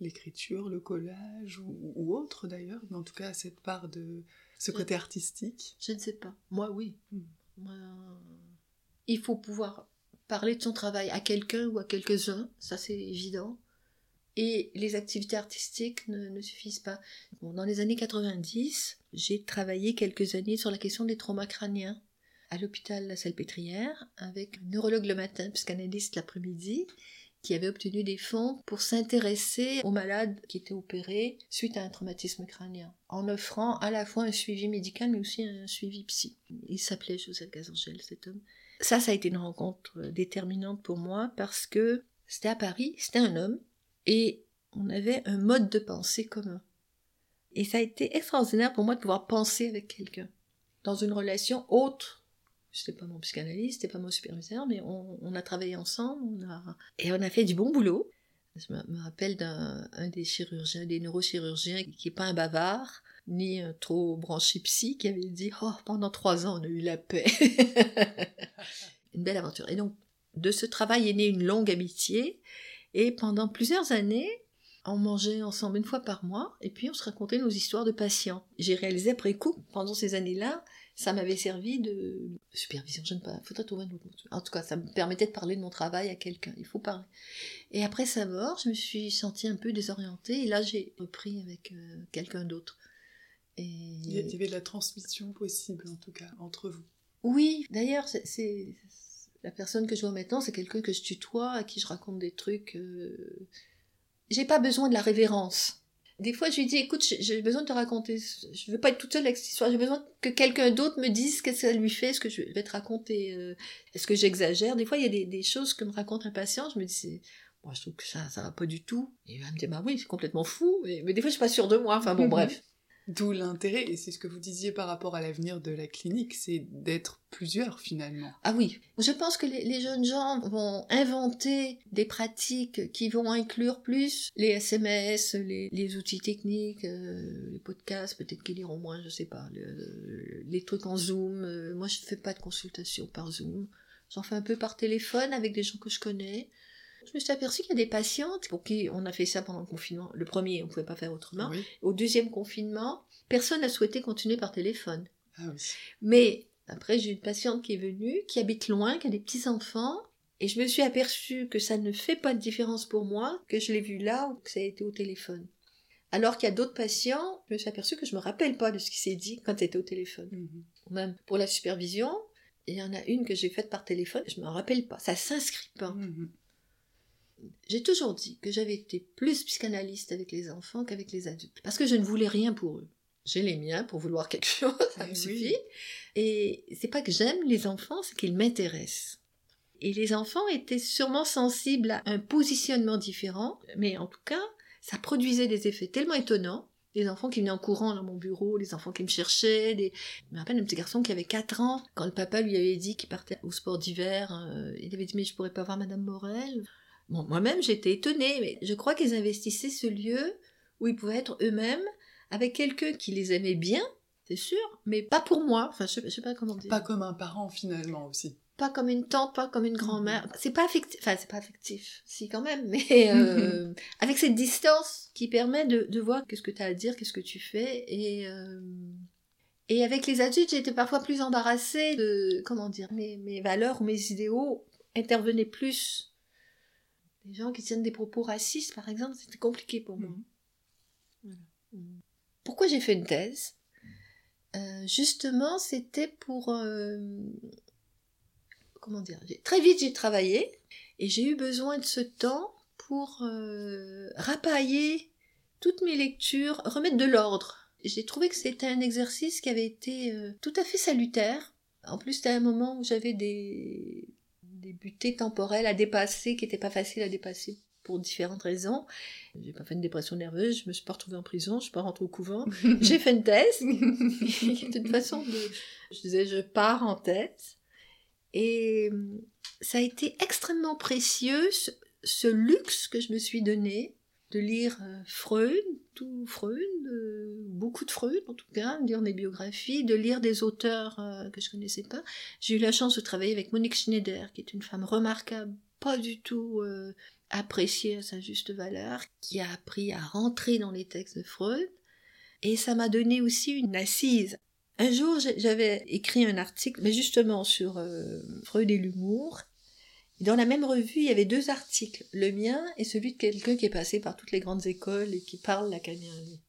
Speaker 2: l'écriture, le collage ou, autre d'ailleurs, mais en tout cas cette part de ce côté artistique?
Speaker 1: Je ne sais pas. Moi, oui. Hmm. il faut pouvoir parler de son travail à quelqu'un ou à quelques-uns, ça c'est évident. Et les activités artistiques ne, suffisent pas. dans les années 90, j'ai travaillé quelques années sur la question des traumas crâniens à l'hôpital La Salpêtrière avec un neurologue le matin, psychanalyste l'après-midi, qui avait obtenu des fonds pour s'intéresser aux malades qui étaient opérés suite à un traumatisme crânien, en offrant à la fois un suivi médical mais aussi un suivi psy. Il s'appelait Joseph Gazangel, cet homme. Ça, ça a été une rencontre déterminante pour moi parce que c'était à Paris, c'était un homme, et on avait un mode de pensée commun. Et ça a été extraordinaire pour moi de pouvoir penser avec quelqu'un, dans une relation autre c'était pas mon psychanalyste, c'était pas mon superviseur, mais on, a travaillé ensemble, on a, et on a fait du bon boulot. Je me, rappelle d'un des chirurgiens, des neurochirurgiens, qui est pas un bavard, ni un trop branché psy, qui avait dit Oh, pendant trois ans, on a eu la paix. une belle aventure. Et donc, de ce travail est née une longue amitié, et pendant plusieurs années, on mangeait ensemble une fois par mois, et puis on se racontait nos histoires de patients. J'ai réalisé après coup, pendant ces années-là, ça m'avait servi de supervision, je ne sais pas, faudrait trouver un autre mot. En tout cas, ça me permettait de parler de mon travail à quelqu'un, il faut parler. Et après sa mort, je me suis sentie un peu désorientée, et là j'ai repris avec euh, quelqu'un d'autre.
Speaker 2: Et... Il y avait de la transmission possible, en tout cas, entre vous.
Speaker 1: Oui, d'ailleurs, c'est la personne que je vois maintenant, c'est quelqu'un que je tutoie, à qui je raconte des trucs. Euh... J'ai pas besoin de la révérence. Des fois, je lui dis, écoute, j'ai besoin de te raconter. Je veux pas être toute seule avec cette histoire. J'ai besoin que quelqu'un d'autre me dise ce que ça lui fait, ce que je vais te raconter. Euh, est-ce que j'exagère? Des fois, il y a des, des, choses que me raconte un patient. Je me dis, moi, je trouve que ça, ça va pas du tout. Et il va me dire, bah oui, c'est complètement fou. mais des fois, je suis pas sûre de moi. Enfin bon, bref.
Speaker 2: D'où l'intérêt, et c'est ce que vous disiez par rapport à l'avenir de la clinique, c'est d'être plusieurs finalement.
Speaker 1: Ah oui, je pense que les, jeunes gens vont inventer des pratiques qui vont inclure plus les SMS, les, outils techniques, euh, les podcasts, peut-être qu'ils liront moins, je sais pas, les trucs en Zoom. Euh, moi, je fais pas de consultation par Zoom. J'en fais un peu par téléphone avec des gens que je connais. Je me suis aperçue qu'il y a des patientes pour qui on a fait ça pendant le confinement. Le premier, on ne pouvait pas faire autrement. Au deuxième confinement, personne n'a souhaité continuer par téléphone. Ah Mais après, j'ai une patiente qui est venue, qui habite loin, qui a des petits-enfants, et je me suis aperçue que ça ne fait pas de différence pour moi, que je l'ai vu là ou que ça a été au téléphone. Alors qu'il y a d'autres patients, je me suis aperçue que je me rappelle pas de ce qui s'est dit quand c'était au téléphone. Mhm. Même pour la supervision, il y en a une que j'ai faite par téléphone, je me rappelle pas, ça s'inscrit pas. Mhm. J'ai toujours dit que j'avais été plus psychanalyste avec les enfants qu'avec les adultes, parce que je ne voulais rien pour eux. J'ai les miens pour vouloir quelque chose, ça me eh suffit. Et c'est pas que j'aime les enfants, c'est qu'ils m'intéressent. Et les enfants étaient sûrement sensibles à un positionnement différent, mais en tout cas, ça produisait des effets tellement étonnants. Les enfants qui venaient en courant dans mon bureau, les enfants qui me cherchaient, des... je me rappelle un petit garçon qui avait 4 ans, quand le papa lui avait dit qu'il partait au sport d'hiver, euh, il avait dit mais je pourrais pas voir Madame Morel. Bon, moi-même j'étais étonnée, mais je crois qu'ils investissaient ce lieu où ils pouvaient être eux-mêmes, avec quelqu'un qui les aimait bien, c'est sûr, mais pas pour moi. Enfin, je sais, sais pas comment dire.
Speaker 2: Pas comme un parent finalement aussi.
Speaker 1: Pas comme une tante, pas comme une grand-mère. Mm-hmm. C'est pas affectif. Enfin, c'est pas affectif, si quand même, mais euh, avec cette distance qui permet de, de voir qu'est-ce que tu as à dire, qu'est-ce que tu fais, et euh, et avec les adultes, j'étais parfois plus embarrassée de comment dire mes, mes valeurs ou mes idéaux intervenaient plus. Les gens qui tiennent des propos racistes, par exemple, c'était compliqué pour moi. Mm-hmm. Mm. Pourquoi j'ai fait une thèse? Euh, justement, c'était pour... Euh, comment dire Très vite, j'ai travaillé et j'ai eu besoin de ce temps pour euh, rapailler toutes mes lectures, remettre de l'ordre. J'ai trouvé que c'était un exercice qui avait été tout à fait salutaire. En plus, c'était un moment où j'avais des, des butées temporelles à dépasser qui n'étaient pas faciles à dépasser pour différentes raisons. J'ai pas fait une dépression nerveuse, je me suis pas retrouvée en prison, je suis pas rentrée au couvent. J'ai fait une thèse. de toute façon, je disais, je pars en tête. Et hum, ça a été extrêmement précieux, ce, luxe que je me suis donné de lire euh, Freud, tout Freud, euh, beaucoup de Freud en tout cas, de lire des biographies, de lire des auteurs euh, que je connaissais pas. J'ai eu la chance de travailler avec Monique Schneider, qui est une femme remarquable, pas du tout apprécié à sa juste valeur, qui a appris à rentrer dans les textes de Freud. Et ça m'a donné aussi une assise. Un jour, j'avais écrit un article, mais justement sur Freud et l'humour. Dans la même revue, il y avait deux articles, le mien et celui de quelqu'un qui est passé par toutes les grandes écoles et qui parle la lui.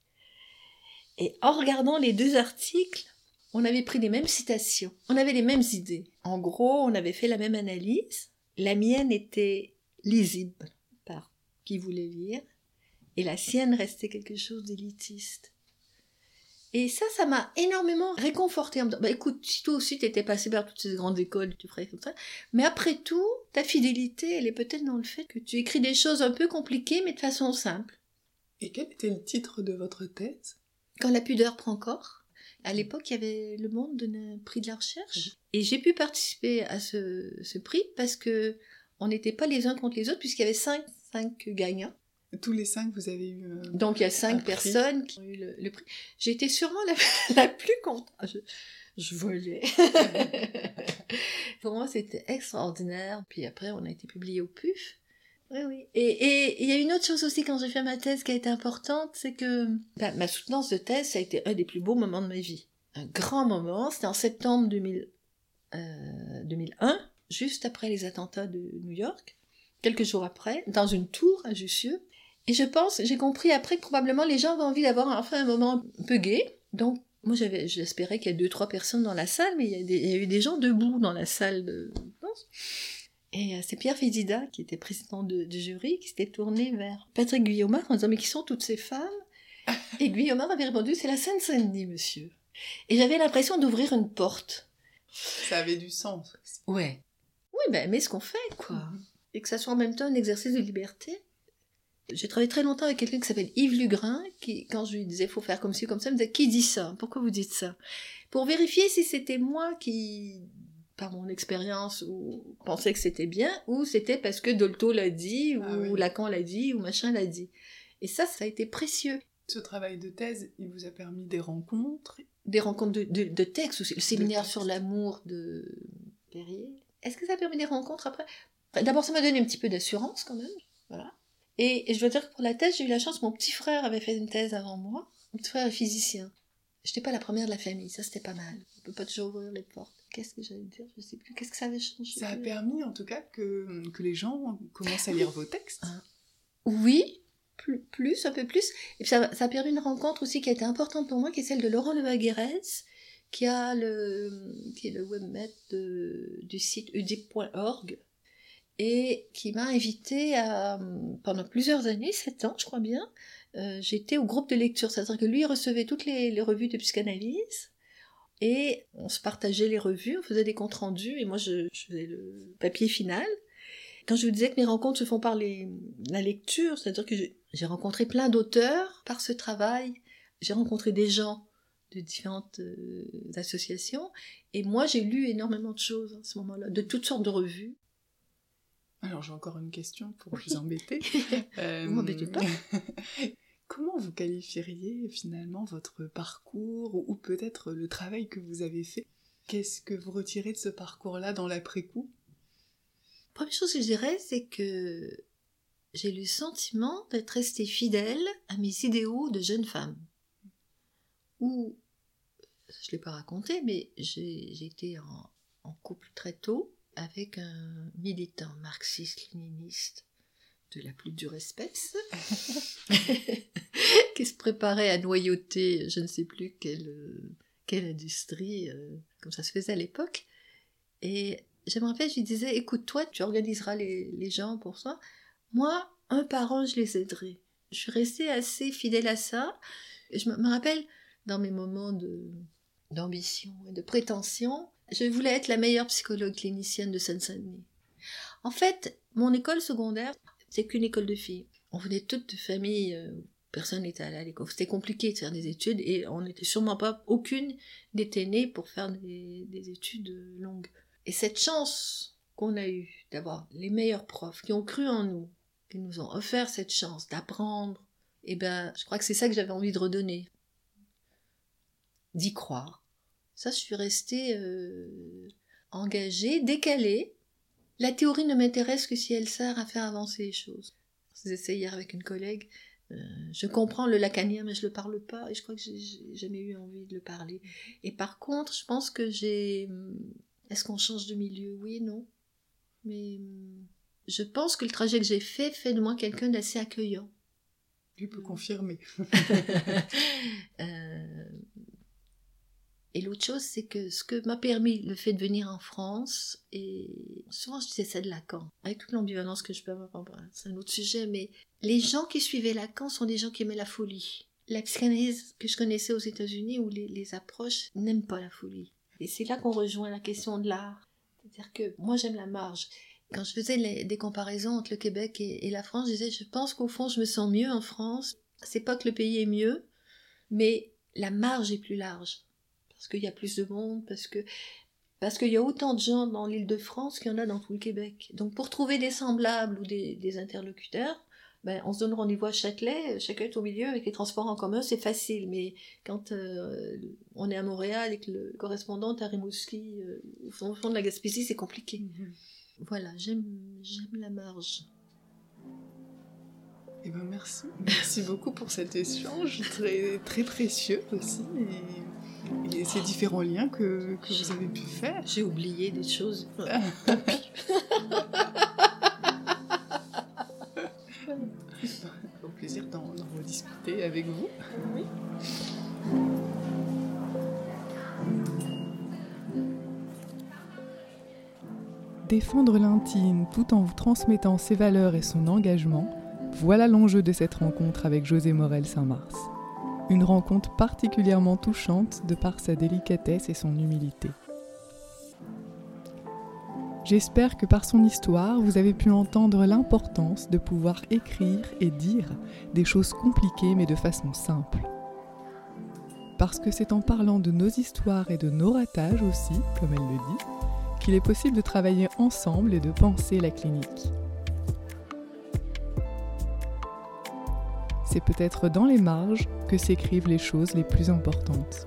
Speaker 1: Et en regardant les deux articles, on avait pris les mêmes citations, on avait les mêmes idées. En gros, on avait fait la même analyse. La mienne était lisible par qui voulait lire, et la sienne restait quelque chose d'élitiste. Et ça, ça m'a énormément réconforté en me disant, bah écoute, si toi aussi t'étais passé par toutes ces grandes écoles, tu ferais comme ça. Mais après tout, ta fidélité, elle est peut-être dans le fait que tu écris des choses un peu compliquées, mais de façon simple.
Speaker 2: Et quel était le titre de votre thèse?
Speaker 1: Quand la pudeur prend corps. À l'époque, il y avait Le Monde donnait un prix de la recherche. Et j'ai pu participer à ce, ce prix parce que on n'était pas les uns contre les autres puisqu'il y avait cinq, cinq gagnants.
Speaker 2: Tous les cinq, vous avez eu.
Speaker 1: Euh, Donc il y a cinq personnes qui ont eu le, prix. J'ai été sûrement la, plus contente. Je, je volais. Pour moi, c'était extraordinaire. Puis après, on a été publié au PUF. Oui, oui. Et il y a une autre chose aussi quand j'ai fait ma thèse qui a été importante, c'est que bah, ma soutenance de thèse, ça a été un des plus beaux moments de ma vie. Un grand moment. C'était en septembre 2000, euh, 2001 juste après les attentats de New York, quelques jours après, dans une tour à Jussieu. Et je pense, j'ai compris après que probablement les gens avaient envie d'avoir enfin un moment un peu gay. Donc, moi, j'avais, j'espérais qu'il y ait deux, trois personnes dans la salle, mais il y, a il y a eu des gens debout dans la salle de danse. Et euh, c'est Pierre Fédida, qui était président de- du jury, qui s'était tourné vers Patrick Guillaumard en disant Mais qui sont toutes ces femmes? Et Guillaumard avait répondu C'est la Seine-Saint-Denis, monsieur. Et j'avais l'impression d'ouvrir une porte.
Speaker 2: Ça avait du sens.
Speaker 1: Ouais. Oui, ben, mais ce qu'on fait, quoi. Et que ça soit en même temps un exercice de liberté. J'ai travaillé très longtemps avec quelqu'un qui s'appelle Yves Lugrin, qui, quand je lui disais faut faire comme ci, comme ça, il me disait qui dit ça? Pourquoi vous dites ça? Pour vérifier si c'était moi qui, par mon expérience, ou pensais que c'était bien, ou c'était parce que Dolto l'a dit, ou
Speaker 2: Ah oui.
Speaker 1: Lacan l'a dit, ou machin l'a dit. Et ça, ça a été précieux.
Speaker 2: Ce travail de thèse, il vous a permis des rencontres?
Speaker 1: Des rencontres de, de, de textes. Le séminaire sur l'amour de Perrier? Est-ce que ça a permis des rencontres après? D'abord, ça m'a donné un petit peu d'assurance quand même. Voilà. Et, et je dois dire que pour la thèse, j'ai eu la chance, mon petit frère avait fait une thèse avant moi. Mon petit frère est physicien. Je n'étais pas la première de la famille, ça c'était pas mal. On peut pas toujours ouvrir les portes. Qu'est-ce que j'allais dire? Je sais plus. Qu'est-ce que ça avait changé?
Speaker 2: Ça a permis en tout cas que, que les gens commencent à lire vos textes.
Speaker 1: Ah. Oui, plus, plus, un peu plus. Et puis ça, ça a permis une rencontre aussi qui a été importante pour moi, qui est celle de Laurent Levaguerez, qui, a le, qui est le webmaître de- du site udip.org, et qui m'a invité à, pendant plusieurs années, sept ans je crois bien, euh, j'étais au groupe de lecture, c'est-à-dire que lui recevait toutes les, revues de psychanalyse, et on se partageait les revues, on faisait des comptes rendus, et moi je, faisais le papier final. Quand je vous disais que mes rencontres se font par la lecture, c'est-à-dire que j'ai rencontré plein d'auteurs par ce travail, j'ai rencontré des gens de différentes euh, associations, et moi j'ai lu énormément de choses à ce moment-là, de toutes sortes de revues.
Speaker 2: Alors j'ai encore une question pour vous embêter. Euh,
Speaker 1: Vous m'embêtez pas.
Speaker 2: Comment vous qualifieriez finalement votre parcours ou, peut-être le travail que vous avez fait? Qu'est-ce que vous retirez de ce parcours-là dans l'après-coup?
Speaker 1: Première chose que je dirais, c'est que j'ai le sentiment d'être restée fidèle à mes idéaux de jeune femme. Ou, je ne l'ai pas raconté, mais j'ai j'ai été en, en couple très tôt avec un militant marxiste-léniniste de la plus dure espèce, qui se préparait à noyauter je ne sais plus quelle, quelle industrie, euh, comme ça se faisait à l'époque. Et je me rappelle, je lui disais, écoute, toi, tu organiseras les, les gens pour ça. Moi, un par un, je les aiderai. Je suis restée assez fidèle à ça. Et je me, me rappelle, dans mes moments de d'ambition et de prétention, je voulais être la meilleure psychologue clinicienne de Seine-Saint-Denis. En fait, mon école secondaire, c'est qu'une école de filles. On venait toutes de familles, euh, personne n'était allé à l'école. C'était compliqué de faire des études et on n'était sûrement pas, aucune n'était née pour faire des, des études longues. Et cette chance qu'on a eue d'avoir les meilleurs profs qui ont cru en nous, qui nous ont offert cette chance d'apprendre, eh ben, je crois que c'est ça que j'avais envie de redonner. D'y croire. Ça, je suis restée euh, engagée, décalée. La théorie ne m'intéresse que si elle sert à faire avancer les choses. Je essayé hier avec une collègue. euh, je comprends le lacanien, mais je le parle pas, et je crois que j'ai jamais eu envie de le parler. Et par contre, je pense que j'ai. Est-ce qu'on change de milieu? Oui, non. Mais hum, je pense que le trajet que j'ai fait fait de moi quelqu'un d'assez accueillant.
Speaker 2: Je peux confirmer.
Speaker 1: Euh, Et l'autre chose, c'est que ce que m'a permis le fait de venir en France, et souvent je disais ça de Lacan, avec toute l'ambivalence que je peux avoir, c'est un autre sujet, mais les gens qui suivaient Lacan sont des gens qui aimaient la folie. La psychanalyse que je connaissais aux États-Unis, où les, approches n'aiment pas la folie. Et c'est là qu'on rejoint la question de l'art. C'est-à-dire que moi j'aime la marge. Quand je faisais des comparaisons entre le Québec et, et la France, je disais, je pense qu'au fond, je me sens mieux en France. C'est pas que le pays est mieux, mais la marge est plus large. Parce qu'il y a plus de monde, parce que parce qu'il y a autant de gens dans l'île de France qu'il y en a dans tout le Québec. Donc pour trouver des semblables ou des, des interlocuteurs, ben, on se donne rendez-vous à Châtelet, chacun est au milieu avec les transports en commun, c'est facile. Mais quand euh, on est à Montréal et que le correspondant est à Rimouski, euh, au fond, de la Gaspésie, c'est compliqué. Voilà, j'aime j'aime la marge.
Speaker 2: Eh ben merci. Merci beaucoup pour cet échange très, très précieux aussi. Et, et ces différents liens que, que vous avez pu faire.
Speaker 1: J'ai oublié des choses.
Speaker 2: Donc avec vous. Oui. Défendre l'intime tout en vous transmettant ses valeurs et son engagement, voilà l'enjeu de cette rencontre avec José Morel Saint-Mars. Une rencontre particulièrement touchante de par sa délicatesse et son humilité. J'espère que par son histoire, vous avez pu entendre l'importance de pouvoir écrire et dire des choses compliquées mais de façon simple. Parce que c'est en parlant de nos histoires et de nos ratages aussi, comme elle le dit, qu'il est possible de travailler ensemble et de penser la clinique. C'est peut-être dans les marges que s'écrivent les choses les plus importantes.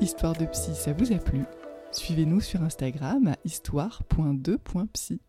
Speaker 2: Histoire de psy, ça vous a plu? Suivez-nous sur Instagram à histoire.2.psy.